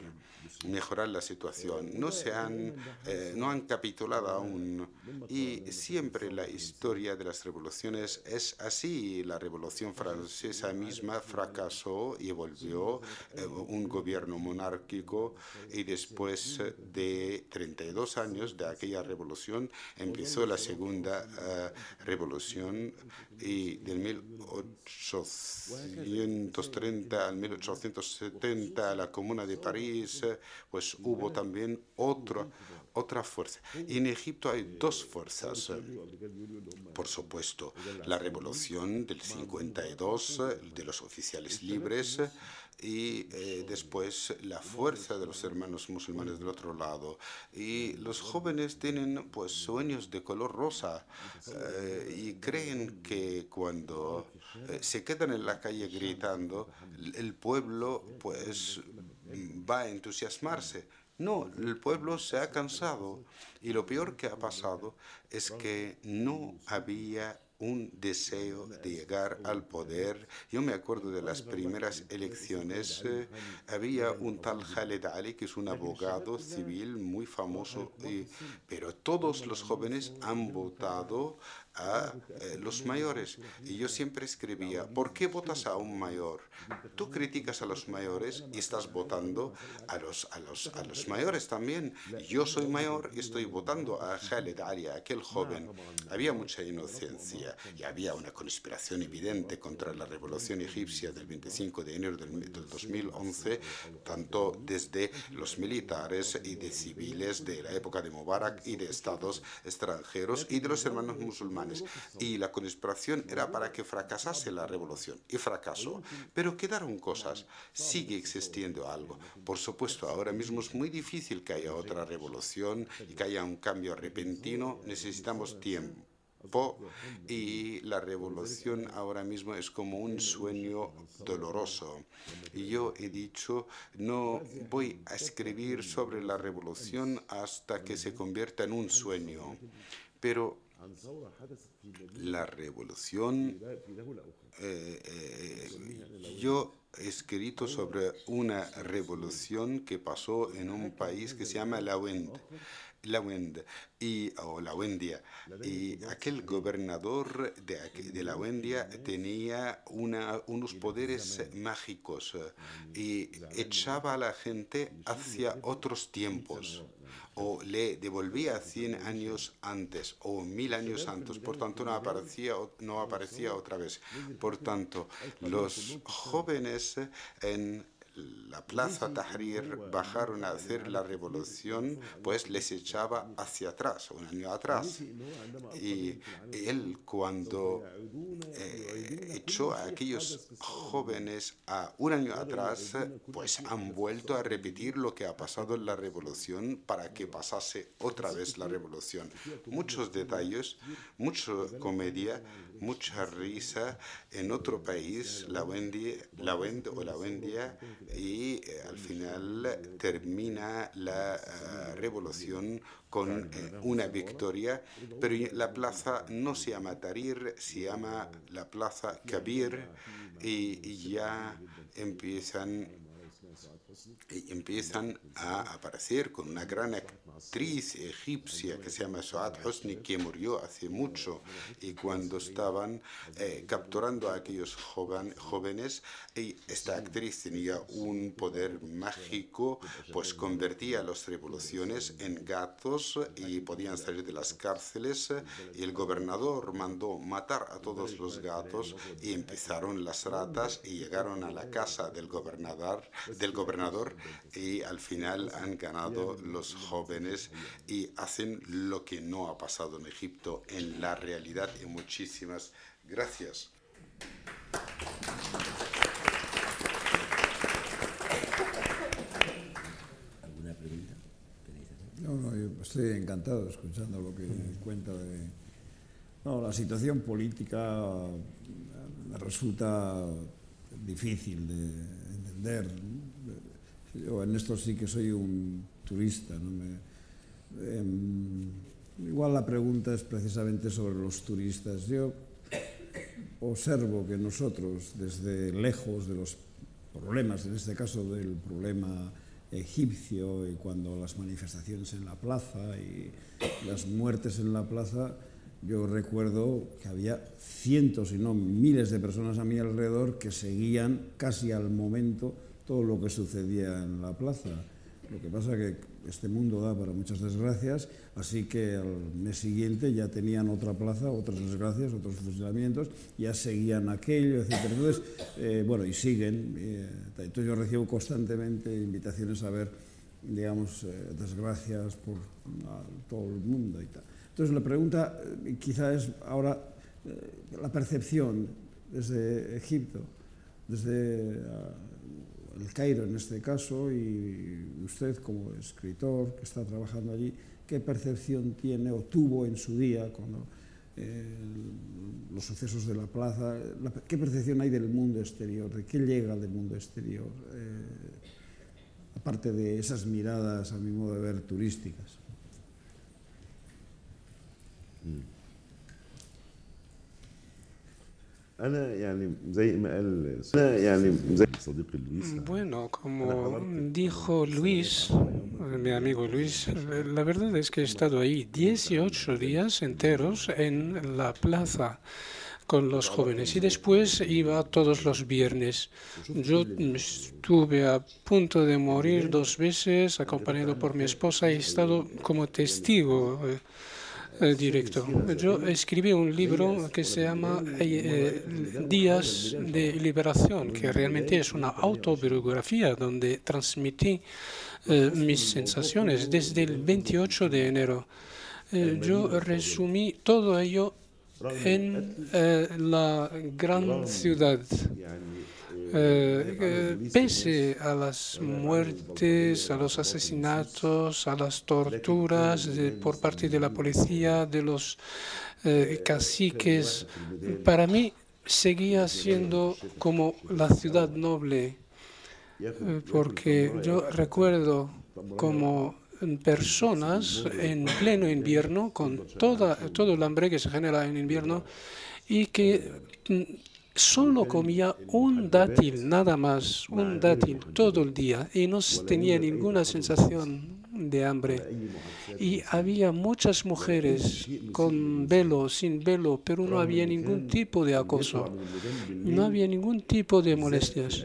mejorar la situación. No, se han, eh, no han capitulado aún. Y siempre la historia de las revoluciones es así. La revolución francesa misma fracasó y volvió eh, un gobierno monárquico y después de 32 años de aquella revolución empezó la segunda eh, revolución y del 1830 al 1870 la Comuna de París pues hubo también otra, otra fuerza. Y en Egipto hay dos fuerzas. Por supuesto, la revolución del 52 de los oficiales libres y eh, después la fuerza de los hermanos musulmanes del otro lado. Y los jóvenes tienen pues sueños de color rosa eh, y creen que cuando eh, se quedan en la calle gritando, el pueblo pues va a entusiasmarse. No, el pueblo se ha cansado y lo peor que ha pasado es que no había un deseo de llegar al poder. Yo me acuerdo de las primeras elecciones, eh, había un tal Khaled Ali, que es un abogado civil muy famoso, pero todos los jóvenes han votado a eh, los mayores. Y yo siempre escribía, ¿por qué votas a un mayor? Tú criticas a los mayores y estás votando a los, a los, a los mayores también. Yo soy mayor y estoy votando a Khaled Ali, aquel joven. Había mucha inocencia y había una conspiración evidente contra la revolución egipcia del 25 de enero del, del 2011, tanto desde los militares y de civiles de la época de Mubarak y de estados extranjeros y de los hermanos musulmanes alemanes. Y la conspiración era para que fracasase la revolución. Y fracasó. Pero quedaron cosas. Sigue existiendo algo. Por supuesto, ahora mismo es muy difícil que haya otra revolución y que haya un cambio repentino. Necesitamos tiempo y la revolución ahora mismo es como un sueño doloroso. Y yo he dicho, no voy a escribir sobre la revolución hasta que se convierta en un sueño. Pero la revolución, eh, eh, yo he escrito sobre una revolución que pasó en un país que se llama La Wend la y, o la Wendia. Y aquel gobernador de, de la Wendia tenía unos poderes mágicos y echaba a la gente hacia otros tiempos o le devolvía 100 años antes o mil años antes, por tanto no aparecía, no aparecía otra vez. Por tanto, los jóvenes en la plaza Tahrir bajaron a hacer la revolución, pues les echaba hacia atrás, un año atrás. Y él cuando eh, echó a aquellos jóvenes a un año atrás, pues han vuelto a repetir lo que ha pasado en la revolución para que pasase otra vez la revolución. Muchos detalles, mucha comedia, mucha risa en otro país, la Wendy, la o la Wendia, y eh, al final termina la eh, revolución con eh, una victoria, pero la plaza no se llama Tahrir, se llama la plaza Kabir y ya empiezan empiezan a aparecer con una gran actriz egipcia que se llama Suad Hosni, que murió hace mucho, y cuando estaban eh, capturando a aquellos jóvenes, y esta actriz tenía un poder mágico, pues convertía las revoluciones en gatos y podían salir de las cárceles, y el gobernador mandó matar a todos los gatos y empezaron las ratas y llegaron a la casa del gobernador, del gobernador y al final han ganado los jóvenes y hacen lo que no ha pasado en Egipto en la realidad. Y muchísimas gracias. ¿Alguna pregunta? No, no, yo estoy encantado escuchando lo que cuenta de... No, la situación política me resulta difícil de entender yo en esto sí que soy un turista. ¿no? Me, em, igual la pregunta es precisamente sobre los turistas. Yo observo que nosotros, desde lejos de los problemas, en este caso del problema egipcio y cuando las manifestaciones en la plaza y las muertes en la plaza, yo recuerdo que había cientos y no miles de personas a mi alrededor que seguían casi al momento todo lo que sucedía en la plaza. Lo que pasa que este mundo da para muchas desgracias, así que al mes siguiente ya tenían otra plaza, otras desgracias, otros fusilamientos, ya seguían aquello, etc. Entonces, eh, bueno, y siguen. Eh, entonces yo recibo constantemente invitaciones a ver, digamos, eh, desgracias por a, todo el mundo y tal. Entonces la pregunta eh, quizá es ahora eh, la percepción desde Egipto, desde... Ah, el Cairo en este caso, y usted como escritor que está trabajando allí, ¿qué percepción tiene o tuvo en su día cuando eh, los sucesos de la plaza, la, qué percepción hay del mundo exterior, de qué llega del mundo exterior, eh, aparte de esas miradas, a mi modo de ver, turísticas? Mm. Bueno, como dijo Luis, mi amigo Luis, la verdad es que he estado ahí 18 días enteros en la plaza con los jóvenes y después iba todos los viernes. Yo estuve a punto de morir dos veces acompañado por mi esposa y he estado como testigo eh, eh, directo. Yo escribí un libro que se llama eh, Días de Liberación, que realmente es una autobiografía donde transmití eh, mis sensaciones desde el 28 de enero. yo resumí todo ello en eh, la gran ciudad. Eh, pese a las muertes, a los asesinatos, a las torturas por parte de la policía, de los caciques, para mí seguía siendo como la ciudad noble, porque yo recuerdo como personas en pleno invierno, con toda, todo el hambre que se genera en invierno, y que solo comía un dátil, nada más, un dátil todo el día, y no tenía ninguna sensación de hambre. Y había muchas mujeres con velo, sin velo, pero no había ningún tipo de acoso, no había ningún tipo de molestias.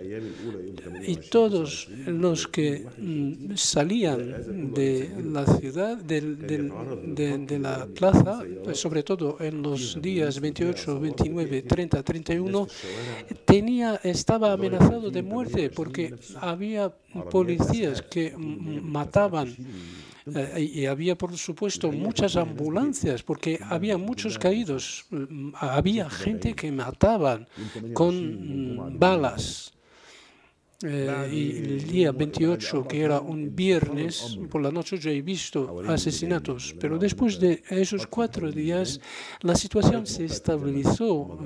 Y todos los que mm, salían de la ciudad, de, de, la plaza, pues sobre todo en los días 28, 29, 30, 31, tenía, estaba amenazado de muerte porque había policías que mataban y había, por supuesto, muchas ambulancias porque había muchos caídos. Había gente que mataban con balas. Eh, y el día 28, que era un viernes, por la noche yo he visto asesinatos, pero después de esos cuatro días la situación se estabilizó,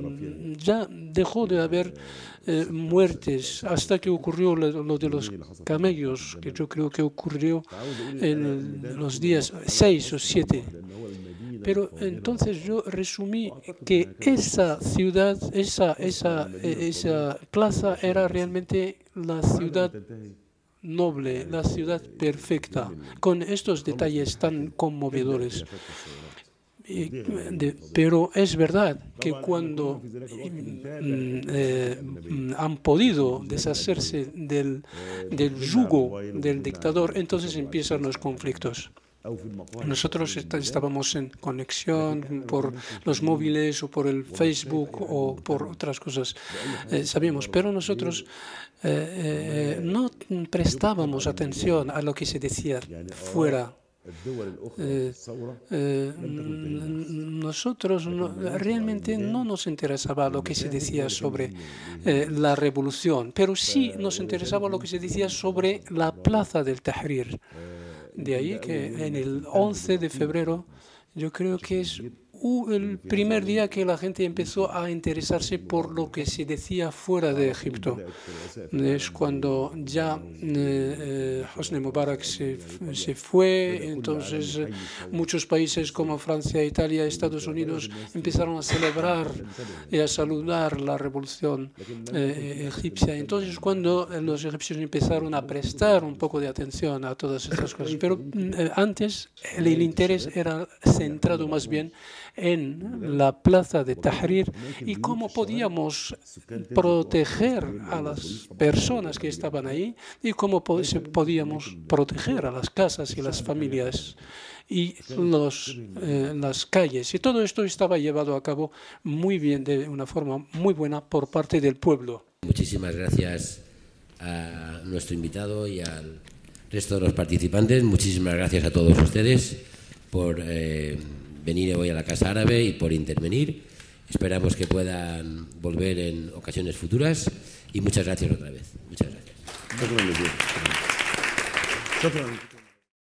ya dejó de haber eh, muertes hasta que ocurrió lo, de los camellos, que yo creo que ocurrió en los días 6 o 7. Pero entonces yo resumí que esa ciudad, esa, esa, eh, esa plaza era realmente la ciudad noble, la ciudad perfecta, con estos detalles tan conmovedores. pero es verdad que cuando mm, eh, mm, han podido deshacerse del, del yugo del dictador, entonces empiezan los conflictos. Nosotros estábamos en conexión por los móviles o por el Facebook o por otras cosas, eh, sabíamos, pero nosotros eh, no prestábamos atención a lo que se decía fuera eh, eh, nosotros realmente no nos interesaba lo que se decía sobre eh, la revolución, pero sí nos interesaba lo que se decía sobre la plaza del Tahrir. De ahí que en el 11 de febrero yo creo que es el primer día que la gente empezó a interesarse por lo que se decía fuera de Egipto. Es cuando ya eh, Hosni Mubarak se, se, fue, entonces muchos países como Francia, Italia, Estados Unidos empezaron a celebrar y a saludar la revolución eh, egipcia. Entonces cuando los egipcios empezaron a prestar un poco de atención a todas estas cosas, pero eh, antes el interés era centrado más bien en la plaza de Tahrir y cómo podíamos proteger a las personas que estaban ahí y cómo podíamos proteger a las casas y las familias y los, eh, las calles. Y todo esto estaba llevado a cabo muy bien, de una forma muy buena por parte del pueblo. Muchísimas gracias a nuestro invitado y al resto de los participantes. Muchísimas gracias a todos ustedes por eh, venir hoy a la Casa Árabe y por intervenir. Esperamos que puedan volver en ocasiones futuras y muchas gracias otra vez. Muchas gracias.